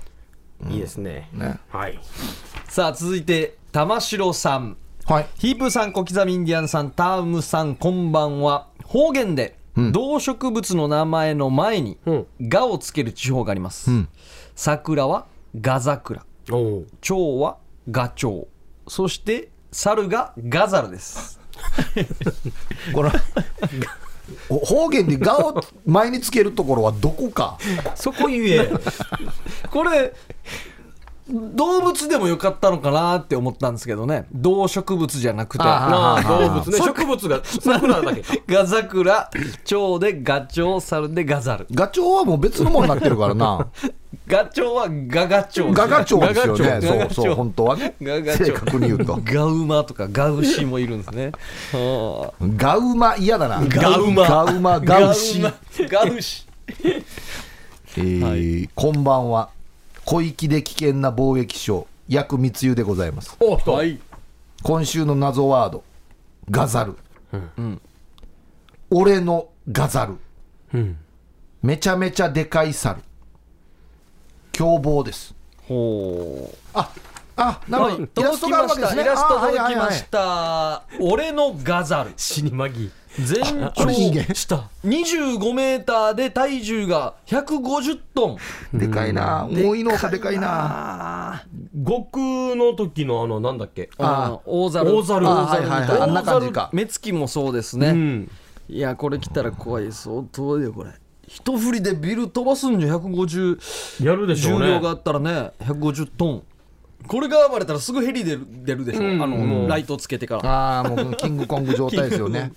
いいですねねはいさあ続いて玉城さんはい。ヒープーさん小刻みインディアンさんタームさんこんばんは。方言で動植物の名前の前にうん「が」をつける地方があります、桜はガザクラ。おお蝶はガチョウ。そして猿がガザルです。これお方言で「が」を前につけるところはどこか。そこ言え。これ動物でもよかったのかなって思ったんですけどね。動植物じゃなくて。まあ動物ね。植物が桜だけ。か ガザクラ蝶でガチョウ猿でガザル。ガチョウはもう別のものになってるからな。ガチョウはガガチョウガガチョウですよね。そうそう本当はね。ガガ正確に言うと。ガウマとかガウシもいるんですね。は あガウマ嫌だな。ガウマ。ガウマガウシ。ガウマガウシ。えーこんばんは小粋で危険な貿易商薬密輸でございます。お人はい。今週の謎ワードガザル、俺のガザル、うん。めちゃめちゃでかい猿。凶暴です。ほう。ああなるほど、イラストがあるわけですね。イラストあはいはいはい。届きました。俺のガザル。死にまぎ全長間？した25メーターで体重が150トン。でかいな。多いのかでかいな。あ悟空の時のあのなんだっけ？あ大猿。大猿。あはいはいな感じか。目つきもそうですね、うん。いやこれ来たら怖い相当だよこれ。一振りでビル飛ばすんじゃ150やるでしょうね。重量があったらね150トンこれが暴れたらすぐヘリ出る出るでしょ、うん。あの、ライトつけてから。ああもうキングコング状態ですよね、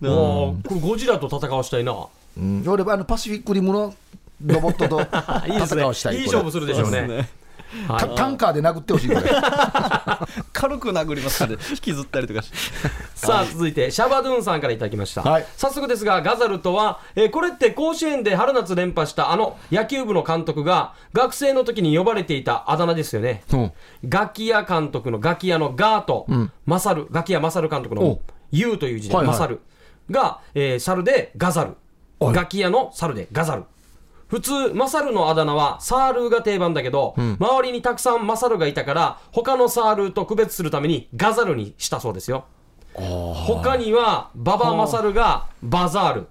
もうこれゴジラと戦わしたいな。うん、俺はあのパシフィックリムのロボットと 戦わしたいいい勝負するでしょうねタンカーで殴ってほしいこれ 軽く殴りますからね引きずったりとかし。てさあ続いてシャバドゥンさんからいただきました、はい。早速ですがガザルとは、えーこれって甲子園で春夏連覇したあの野球部の監督が学生の時に呼ばれていたあだ名ですよね、うん。ガキヤ監督のガキヤのガーと、マサルガキヤマサル監督のおユウという字で、はいはい。マサルが、えー猿でガザル。はい。ガキヤの猿でガザル普通マサルのあだ名はサールーが定番だけど、周りにたくさんマサルがいたから他のサールーと区別するためにガザルにしたそうですよ。他にはババマサルがバザール、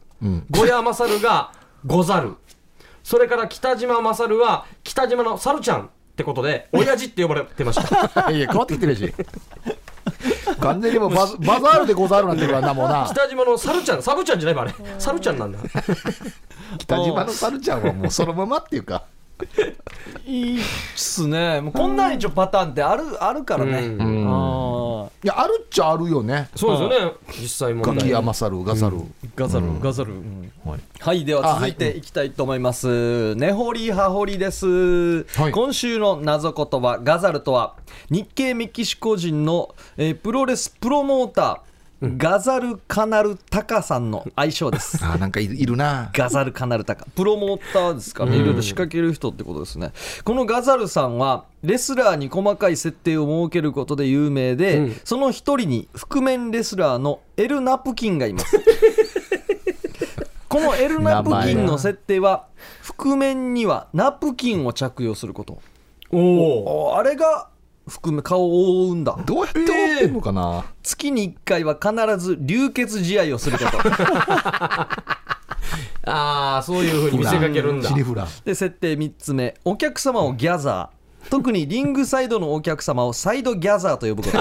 ゴヤマサルがゴザル。それから北島マサルは北島のサルちゃんってことで親父って呼ばれてました。いや変わってきてるし完全にもうバズ バザールでござるなんてるからなもうな。北島のサルちゃんサブちゃんじゃないわあれ。サルちゃんなんだ。北島のサルちゃんはもうそのままっていうか いいっすね。もうこんな一応パターンってあるあるからね、うん。あいやあるっちゃあるよね。そうですよね。実際問題。ガキヤマサルガサル、ーガザル、ガザル、うん。はい。はい、では続いていきたいと思います。根掘り葉掘りです、はい。今週の謎言葉、ガザルとは、日系メキシコ人の、えープロレスプロモーター、ガザル・カナル・タカさんの愛称です。あーなんかいるなガザル・カナル・タカ。プロモーターですか？ね。いろいろ仕掛ける人ってことですね。このガザルさんは、レスラーに細かい設定を設けることで有名で、うんその一人に覆面レスラーのエル・ナプキンがいます。このエル・ナプキンの設定は、覆面にはナプキンを着用すること。おおおあれが覆面、顔を覆うんだ。どうやって覆ってんのかな、月に1回は必ず流血試合をすること。ああそういうふうに見せかけるんだ。シリフラで設定3つ目。お客様をギャザー。特にリングサイドのお客様をサイドギャザーと呼ぶこと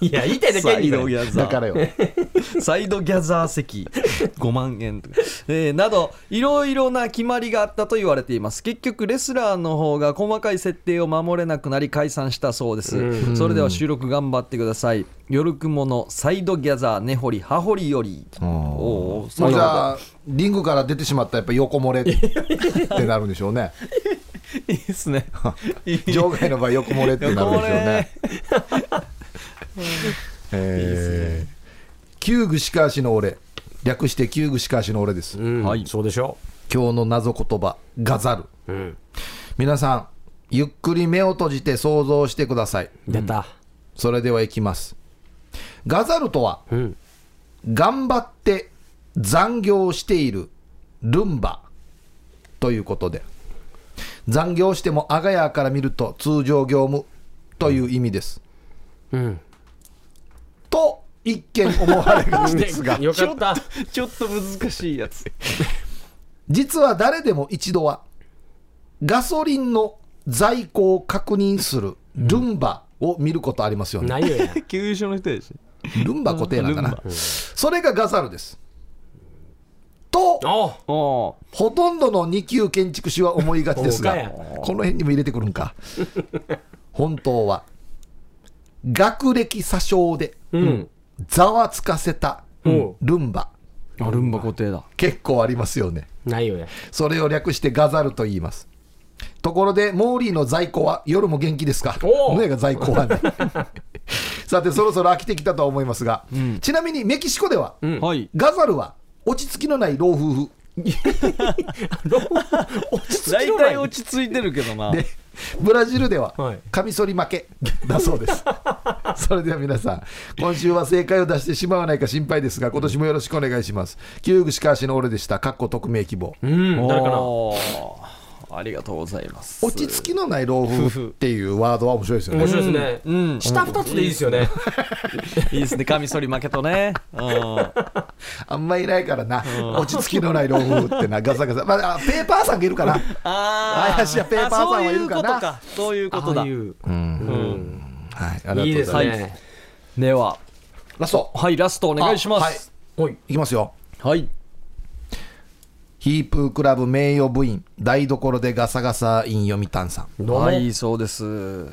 いや言いたいだけやサイドギャザー。だからよ。サイドギャザー席。5万円とか、えーなどいろいろな決まりがあったと言われています。結局レスラーの方が細かい設定を守れなくなり解散したそうです、それでは収録頑張ってください。夜雲のサイドギャザー根掘り葉掘りより。おおじゃあリングから出てしまったらやっぱ横漏れ。ってなるんでしょうね。いいですね。場外の場合横漏れってなるんでしょうね。横 えー旧具しかしの俺略して旧具しかしの俺です。うん。はい。そうでしょ？今日の謎言葉ガザルううん。皆さんゆっくり目を閉じて想像してください。出た。それではいきます。ガザルとはうん。頑張って残業しているルンバ。ということで。残業してもあがやから見ると通常業務という意味です。うんと一見思われがちですが。よかった。ちょっと難しいやつ。実は誰でも一度はガソリンの在庫を確認するルンバを見ることありますよね。ないよや。急所の人でしルンバ固定なんかな。ルンバ。それがガザルです。と、ほとんどの二級建築士は思いがちですがこの辺にも入れてくるんか。本当は、学歴詐称でうん。ざわつかせたうん。ルンバ、あルンバ固定だ。結構ありますよね。ないよやそれを略してガザルと言います。ところで、モーリーの在庫は夜も元気ですか？胸が在庫はね。さて、そろそろ飽きてきたとは思いますが、ちなみにメキシコでは、ん。はい。ガザルは落ち着きのない老夫婦。大体落ち着いてるけどなで、ブラジルでははい、カミソリ負けだそうです。それでは皆さん、今週は正解を出してしまわないか心配ですが、今年もよろしくお願いします。旧具しかしの俺でした。かっこ匿名希望。うん誰かなおーありがとうございます。落ち着きのない老夫婦っていうワードは面白いですよね。面。白いですね。うん。下二つでいいですよね。いいですね。カミソリ負けとね。うん。あんまいないからな、落ち着きのない老夫婦ってな、ガサガサ、まあ、あペーパーさんがいるかな、あ林家ペーパーさんはいるかな。あそういうことか。そういうことだ。ああいう。うん。はい、ありがとうございます。ね。では。ラスト、はいラストお願いします。あはいいきますよ。はいヒープークラブ名誉部員、台所でガサガサイン読谷さん。どうもはいそうです。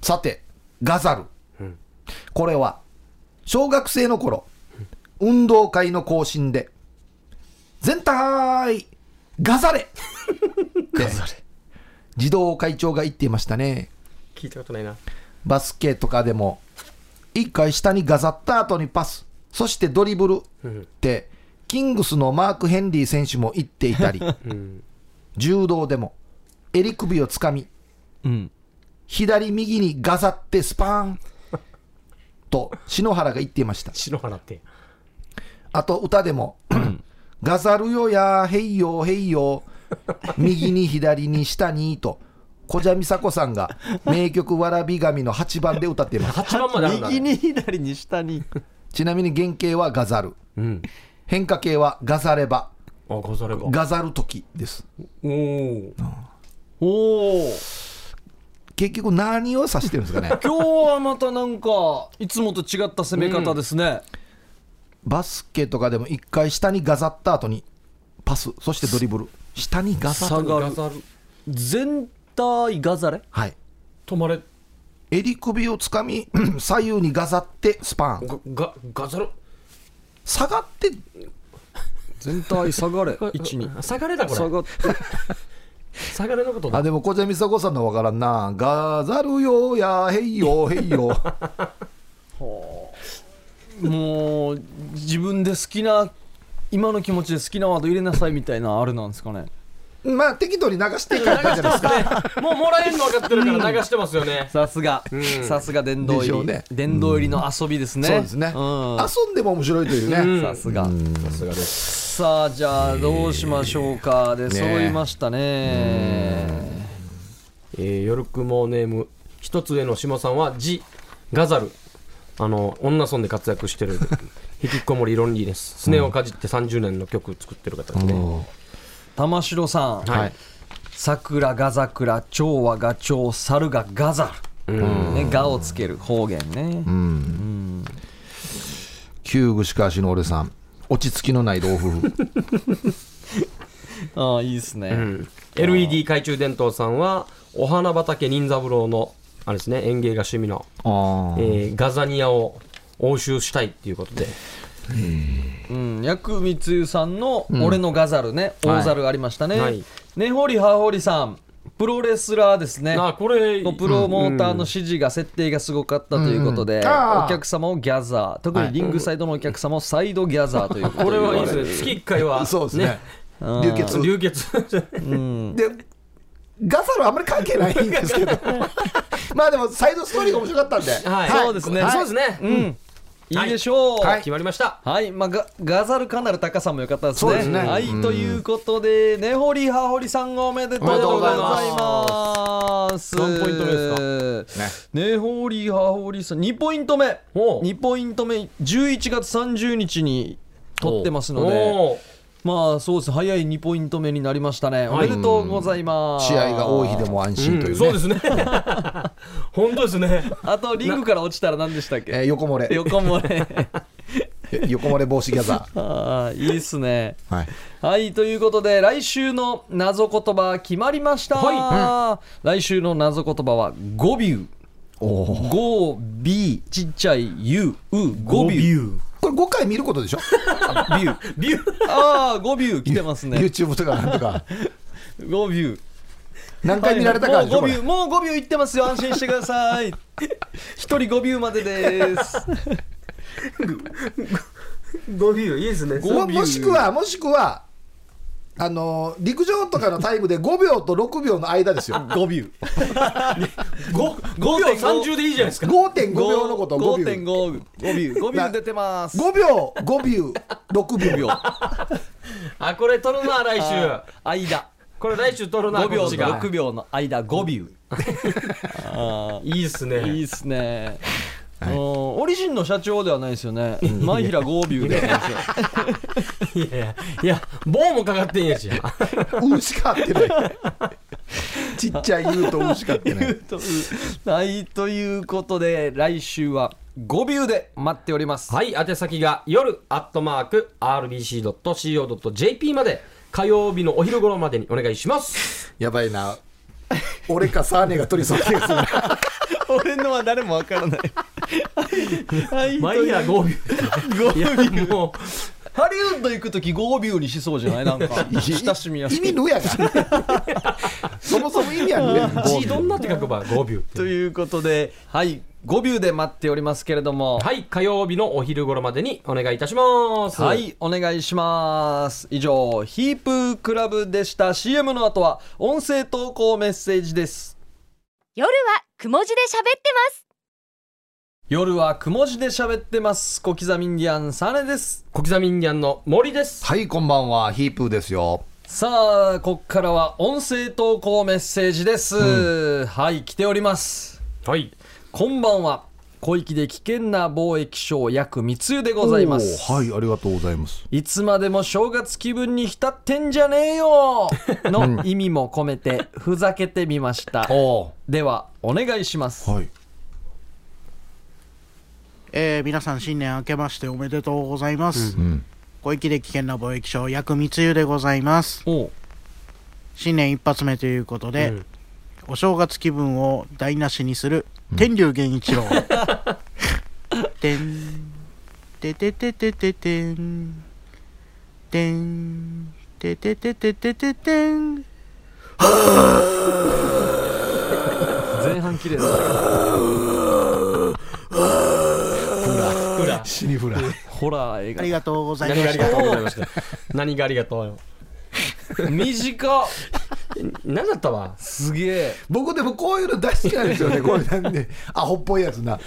さて、ガザル。これは、小学生の頃、運動会の行進で、全体、ガザレって、児童会長が言っていましたね。聞いたことないな。バスケとかでも、一回下にガザった後にパス、そしてドリブルって、キングスのマーク・ヘンリー選手も言っていたり、柔道でも、襟首をつかみ、うん。左右にガザってスパーンと篠原が言っていました。篠原って。あと歌でも、ガザるよや、へいよ、へいよ、右に左に下にと、小蛇美佐子さんが名曲わらび神の8番で歌っています。8番まであるんだ右に左に下に。ちなみに原型はガザル。うん変化形はガザレバ、あござればガザる時です。おおおお結局何を指してるんですかね。今日はまたなんかいつもと違った攻め方ですね、バスケとかでも一回下にガザった後にパス、そしてドリブル。下にガザる。下がる。ガザル全体ガザレはい。止まれ。襟首をつかみ 左右にガザってスパーン。ががガザル下がって全体下がれ位置に下がれだこれ。下がって 下がれのことだ。あでも小泉美佐子さんのわからんな。ガザるよやへいよへいよ。もう自分で好きな今の気持ちで好きなワード入れなさいみたいなあれなんですかねまあ適当に流していかれたじゃないですか。もうもらえるの分かってるから流してますよね。さすが。ん。さすが殿堂入り、殿堂入りの遊びですね、そうですね、うん。遊んでも面白いというね、うん。さすが。さすがです。さあじゃあどうしましょうか。で揃いましたね。えー、ヨルクモネーム一つ上の下さんはジ・ガザル。あの女村で活躍してる。引きこもりロンリーです。スネをかじって30年の曲作ってる方ですね、玉城さん、はい。桜ガザクラ蝶はガチョウ猿がガザ。ル、ね、ガをつける方言ね、うん。旧串川市の俺さん。落ち着きのない老夫婦。ああいいですね、うん。LED 懐中電灯さんはお花畑任三郎のあれですね園芸が趣味の、あえーガザニアを押収したいっていうことでうん、薬光湯さんの「俺のガザルね」大猿ありましたね、はい。ねほりはほりさん。プロレスラーですね。あこれのプロモーターの指示が設定がすごかったということで、うん。お客様をギャザー。特にリングサイドのお客様をサイドギャザーということこでれはいいですね。月1回は。そうですね。うん。流血。流血。でガサルあんまり関係ないんですけど。まあでもサイドストーリーが面白かったんで、はい。そうですね。そうですね。うんい。いでしょう、はい。決まりました。はい、まあ、ガガザルかなり高さも良かったですね。ね。はい、うん。ということで、ねほりはほりさんおめでとうございます。何ポイント目ですか？ね。ほりはほりさん、2ポイント目。おう。2ポイント目、11月30日に取ってますので、まあそうです、早い2ポイント目になりましたね。おめでとうございます。試合が多い日でも安心というね、うんそうですね 本当ですねあと、リングから落ちたら何でしたっけ？えー横漏れ横漏れ。横漏れ防止ギャザああ、いいっすね。ーはいはい、ということで、来週の謎言葉決まりました。は来週の謎言葉は、語尾。おお語尾、ちっちゃい、u、う、語尾。ュこれ5回見ることでしょ？ビュー。ビューああ、語尾来てますね。YouTube とかなんとか 語尾。何回見られたかでしょ？これもう語尾、もう語尾いってますよ。安心してください。一人語尾までです。語ビューいいですねももしくはもしくはあのー陸上とかのタイムで5秒と6秒の間ですよ語尾。5, 5秒 30でいいじゃないですか5.5秒のことを5秒5.5。語尾。語尾出てます。5秒5秒6秒 あこれ取るな来週あ間。これ来週取るな5秒とこっちが6秒の間、語尾。あいいっすねいいっすね。あのオリジンの社長ではないですよね。前平ゴービューで。はないですよ。いやいや。いや棒もかかってんやし「う」しか合ってない。ちっちゃい「う」と「う」しか合ってない。とはい、ということで、来週はゴビューで待っております。はい宛先が夜アットマーク RBC.CO.JP まで火曜日のお昼頃までにお願いします。やばいな。俺かサーネが取りそうな気がするな俺のは誰もわからない。はい、マイヤーゴービューいやもうハリウッド行くときゴービューにしそうじゃない？なんか、親しみやすい。意味ぬやがそもそも意味はぬや字どんなって書くばゴービューってということで、はい、ゴビューで待っておりますけれども、はい火曜日のお昼頃までにお願いいたしますはい、お願いします。以上、ヒープークラブでした。CM の後は音声投稿メッセージです。夜はくも字で喋ってます夜はくも字で喋ってます。小刻みインディアンサネです。小刻みインディアンの森ですはいこんばんはヒープーですよさあ、こっからは音声投稿メッセージです。はい、来ております。はいこんばんは。小域で危険な貿易商約密輸でございます。はいありがとうございます。いつまでも正月気分に浸ってんじゃねえよ の意味も込めてふざけてみました。おでは、お願いします。はい。えー皆さん新年明けましておめでとうございます、ん小域で危険な貿易商薬密輸でございます。新年一発目ということで、うんお正月気分を台無しにする天竜源一郎。てんててててててん。てんてててててててん。前半綺麗だ。裏死にフラ ホラー映ありがとうございま何がありがしたとうございました。何がありがとう短っ。何だったわ。すげえ。僕でもこういうの大好きなんですよね。これなんでアホっぽいやつな。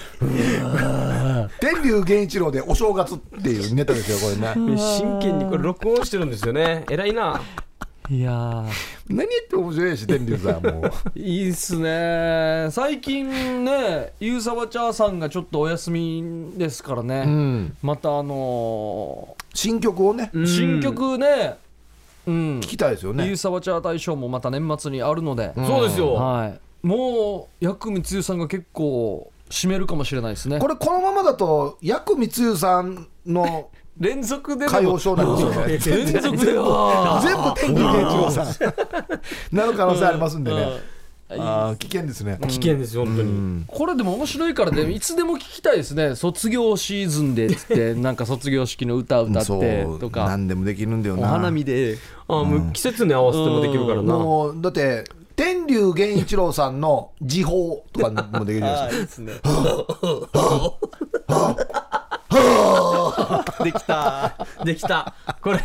天竜源一郎でお正月っていうネタですよこれな。真剣にこれ録音してるんですよね。偉いな。いやー。何言っても面白いし天竜さんもう。いいっすね。最近ねゆうさわちゃーさんがちょっとお休みですからね、うん。またあの新曲をね。ー新曲ねうん聞きたいですよね。ゆうさわちゃー大賞もまた年末にあるので、うん。そうですよ。はい。もう薬光湯さんが結構締めるかもしれないですね。これこのままだと薬光代さんの 連続で歌謡ショーなんですよね。連続で。全部天竜源一郎さん。なる可能性ありますんでねあー危険ですね。危険ですよ本当に、これでも面白いからでいつでも聞きたいですね。卒業シーズンでっつって なんか卒業式の歌歌ってとか。何でもできるんだよな。お花見で。あもう季節に合わせてもできるからな、もうだって天竜源一郎さんの時報とかもできるじゃないですか できた。できた。これ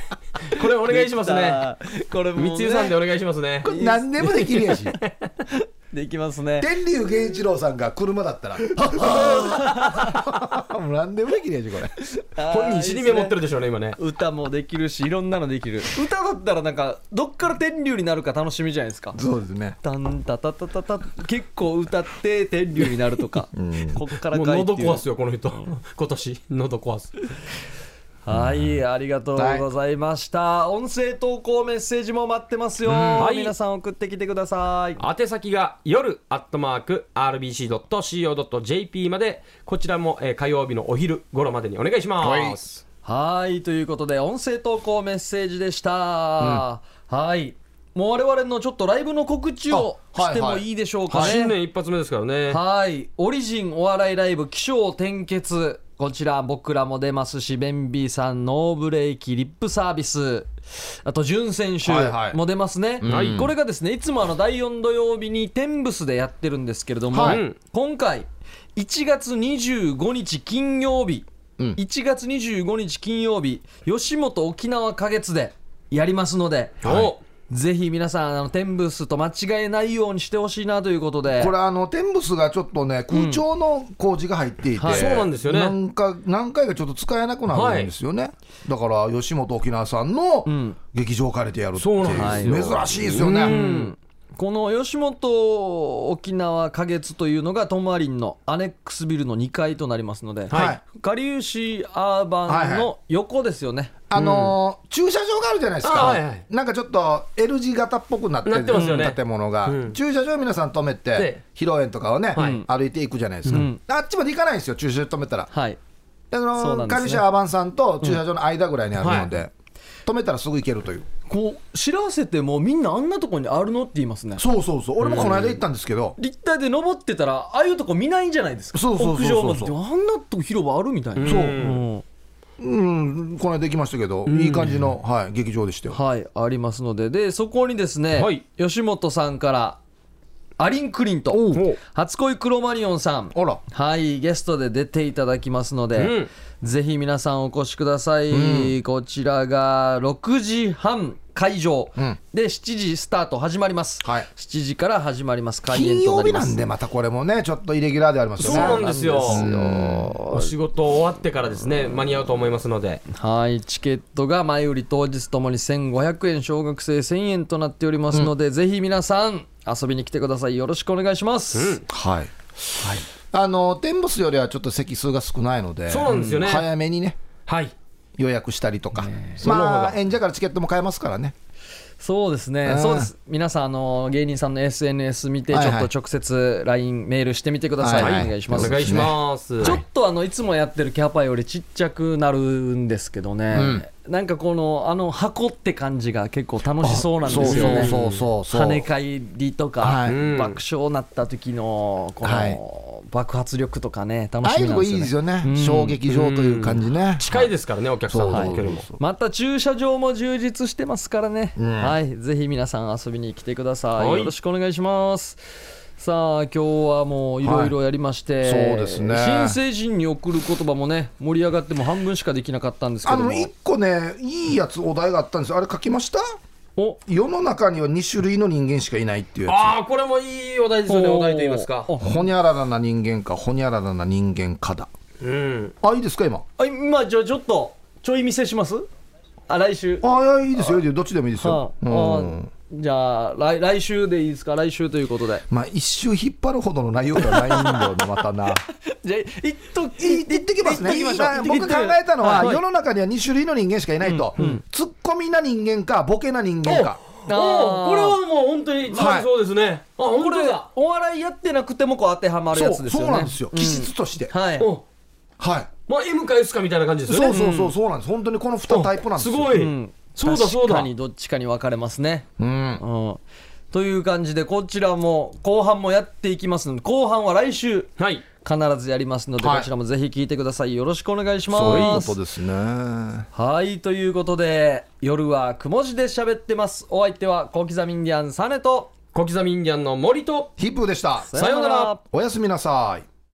これお願いしますね。これ三井さんでお願いしますね。何でもできるやし できますね。天竜源一郎さんが車だったら もう何でもできるやしこれ。本人死に目持ってるでしょうね今ね。歌もできるしいろんなのできる。歌だったらなんかどっから天竜になるか楽しみじゃないですか。そうですね。タンタタタタタ。結構歌って天竜になるとか、こっからもう喉壊すよこの人。今年。喉壊すはい、ありがとうございました。音声投稿メッセージも待ってますよ。はい皆さん送ってきてください。宛先が夜アットマーク RBC.CO.JP までこちらも、えー火曜日のお昼頃までにお願いしますはい、ということで、音声投稿メッセージでした。はい。もう我々のちょっとライブの告知をしてもいいでしょうかね。新年一発目ですからねはい。オリジンお笑いライブ、起承転結。こちら僕らも出ますし、ベンビーさん、ノーブレーキ、リップサービス。あと、潤選手はいはい。も出ますね。はい。これがですね、いつもあの第4土曜日にテンブスでやってるんですけれども、はい。今回、1月25日金曜日、1月25日金曜日、吉本沖縄花月でやりますので、おぜひ皆さん、あのテンブスと間違えないようにしてほしいなということで。これあのテンブスがちょっとね空調の工事が入っていて、はい。そうなんですよね。なんか何回かちょっと使えなくなるんですよね、だから吉本沖縄さんの劇場を借りてやるっていう、珍しいですよね、うんこの吉本沖縄花月というのがトマリンのアネックスビルの2階となりますので、はい。かりゆしアーバンの横ですよね、あのー駐車場があるじゃないですか、あはいはい。なんかちょっと L 字型っぽくなってるなってますよね。建物が、うん。駐車場皆さん止めてで披露宴とかをね、はい。歩いていくじゃないですか、うん。あっちまで行かないんですよ駐車場止めたら。はい。あそうなんですねのカリシャアバンさんと駐車場の間ぐらいにあるので、止めたらすぐ行けるという。こう知らせてもみんなあんなとこにあるのって言いますね。そうそうそう。俺もこの間行ったんですけど、立体で登ってたらああいうとこ見ないんじゃないですか？そうそうそうそう。屋上まで。あんなとこ広場あるみたいな。そう。うん。うん、この間行きましたけど、いい感じの、はい、劇場でしたよ。はいありますので。でそこにですね、はい。吉本さんからアリン・クリントお初恋クロマニオンさん。はいゲストで出ていただきますので、うん。ぜひ皆さんお越しください、こちらが6時半会場、ん。で7時スタート始まります、はい。7時から始まります。開金演となります。曜日なんで、またこれもね、ちょっとイレギュラーでありますよそうね。なんですよ。そうなんですよ。お仕事終わってからですね間に合うと思いますので。はいチケットが前売り当日ともに1500円小学生1000円となっておりますので、ぜひ皆さん遊びに来てください。よろしくお願いします、はい。あの、テンボスよりはちょっと席数が少ないので、そうなんですよね。早めにね、はい。予約したりとか、の方まが。あ、演者からチケットも買えますからね。そうですね、うん。そうです。皆さんあの芸人さんの SNS 見てちょっと直接 LINE メールしてみてください、はいはい。お願いします。お願いします。ちょっとあのいつもやってるキャパよりちっちゃくなるんですけどね、なんかこのあの箱って感じが結構楽しそうなんですよね。そうそうそうそう跳ね返りとか、はい。うん爆笑なった時のこはい。の爆発力とかね楽しみなんですよね。いいですよね、うん。小劇場という感じね。近いですからねお客さんの距離も。また駐車場も充実してますからね、ん。はい、ぜひ皆さん遊びに来てください、はい。よろしくお願いします。さあ今日はもういろいろやりまして、はいそうですね。新成人に送る言葉もね盛り上がっても半分しかできなかったんですけども。あの一個ね、いいやつ、お題があったんですよ、あれ書きました？お。世の中には2種類の人間しかいないっていうやああこれもいいお題ですよね。お題と言いますか。ほにゃららな人間か、ほにゃららな人間かだ。うん。あ、いいですか、今？あ今じゃあちょっとちょい見せします？あ来週。あ、いやいいですよ、どっちでもいいですはよ。あ。うんじゃあ来来週でいいですか？来週ということで。まあ、一周引っ張るほどの内容ではないんだよね、またな。じゃあいっとい言ってきますね、言ってきましょう。今僕が考えたのは、はい。世の中には2種類の人間しかいないと、ツッコミな人間か、ボケな人間か、おこれはもう本当にはい。そうですね、あこれ本当だお笑いやってなくてもこう当てはまるやつですよね。そうなんですよ。気質として、はい。おはい。まあ M か S かみたいな感じですよね。そうそうそうそうなんです。本当にこの2タイプなんですよ。すごい、うんそうだそうだ。確かにどっちかに分かれますね。うん。うん。という感じでこちらも後半もやっていきますので後半は来週はい。必ずやりますので、はい。こちらもぜひ聞いてください。よろしくお願いします。そういうことですね。はいということで夜はくも字で喋ってます。お相手は小刻みインディアンサネと小刻みインディアンの森とヒップーでした。さようなら。おやすみなさい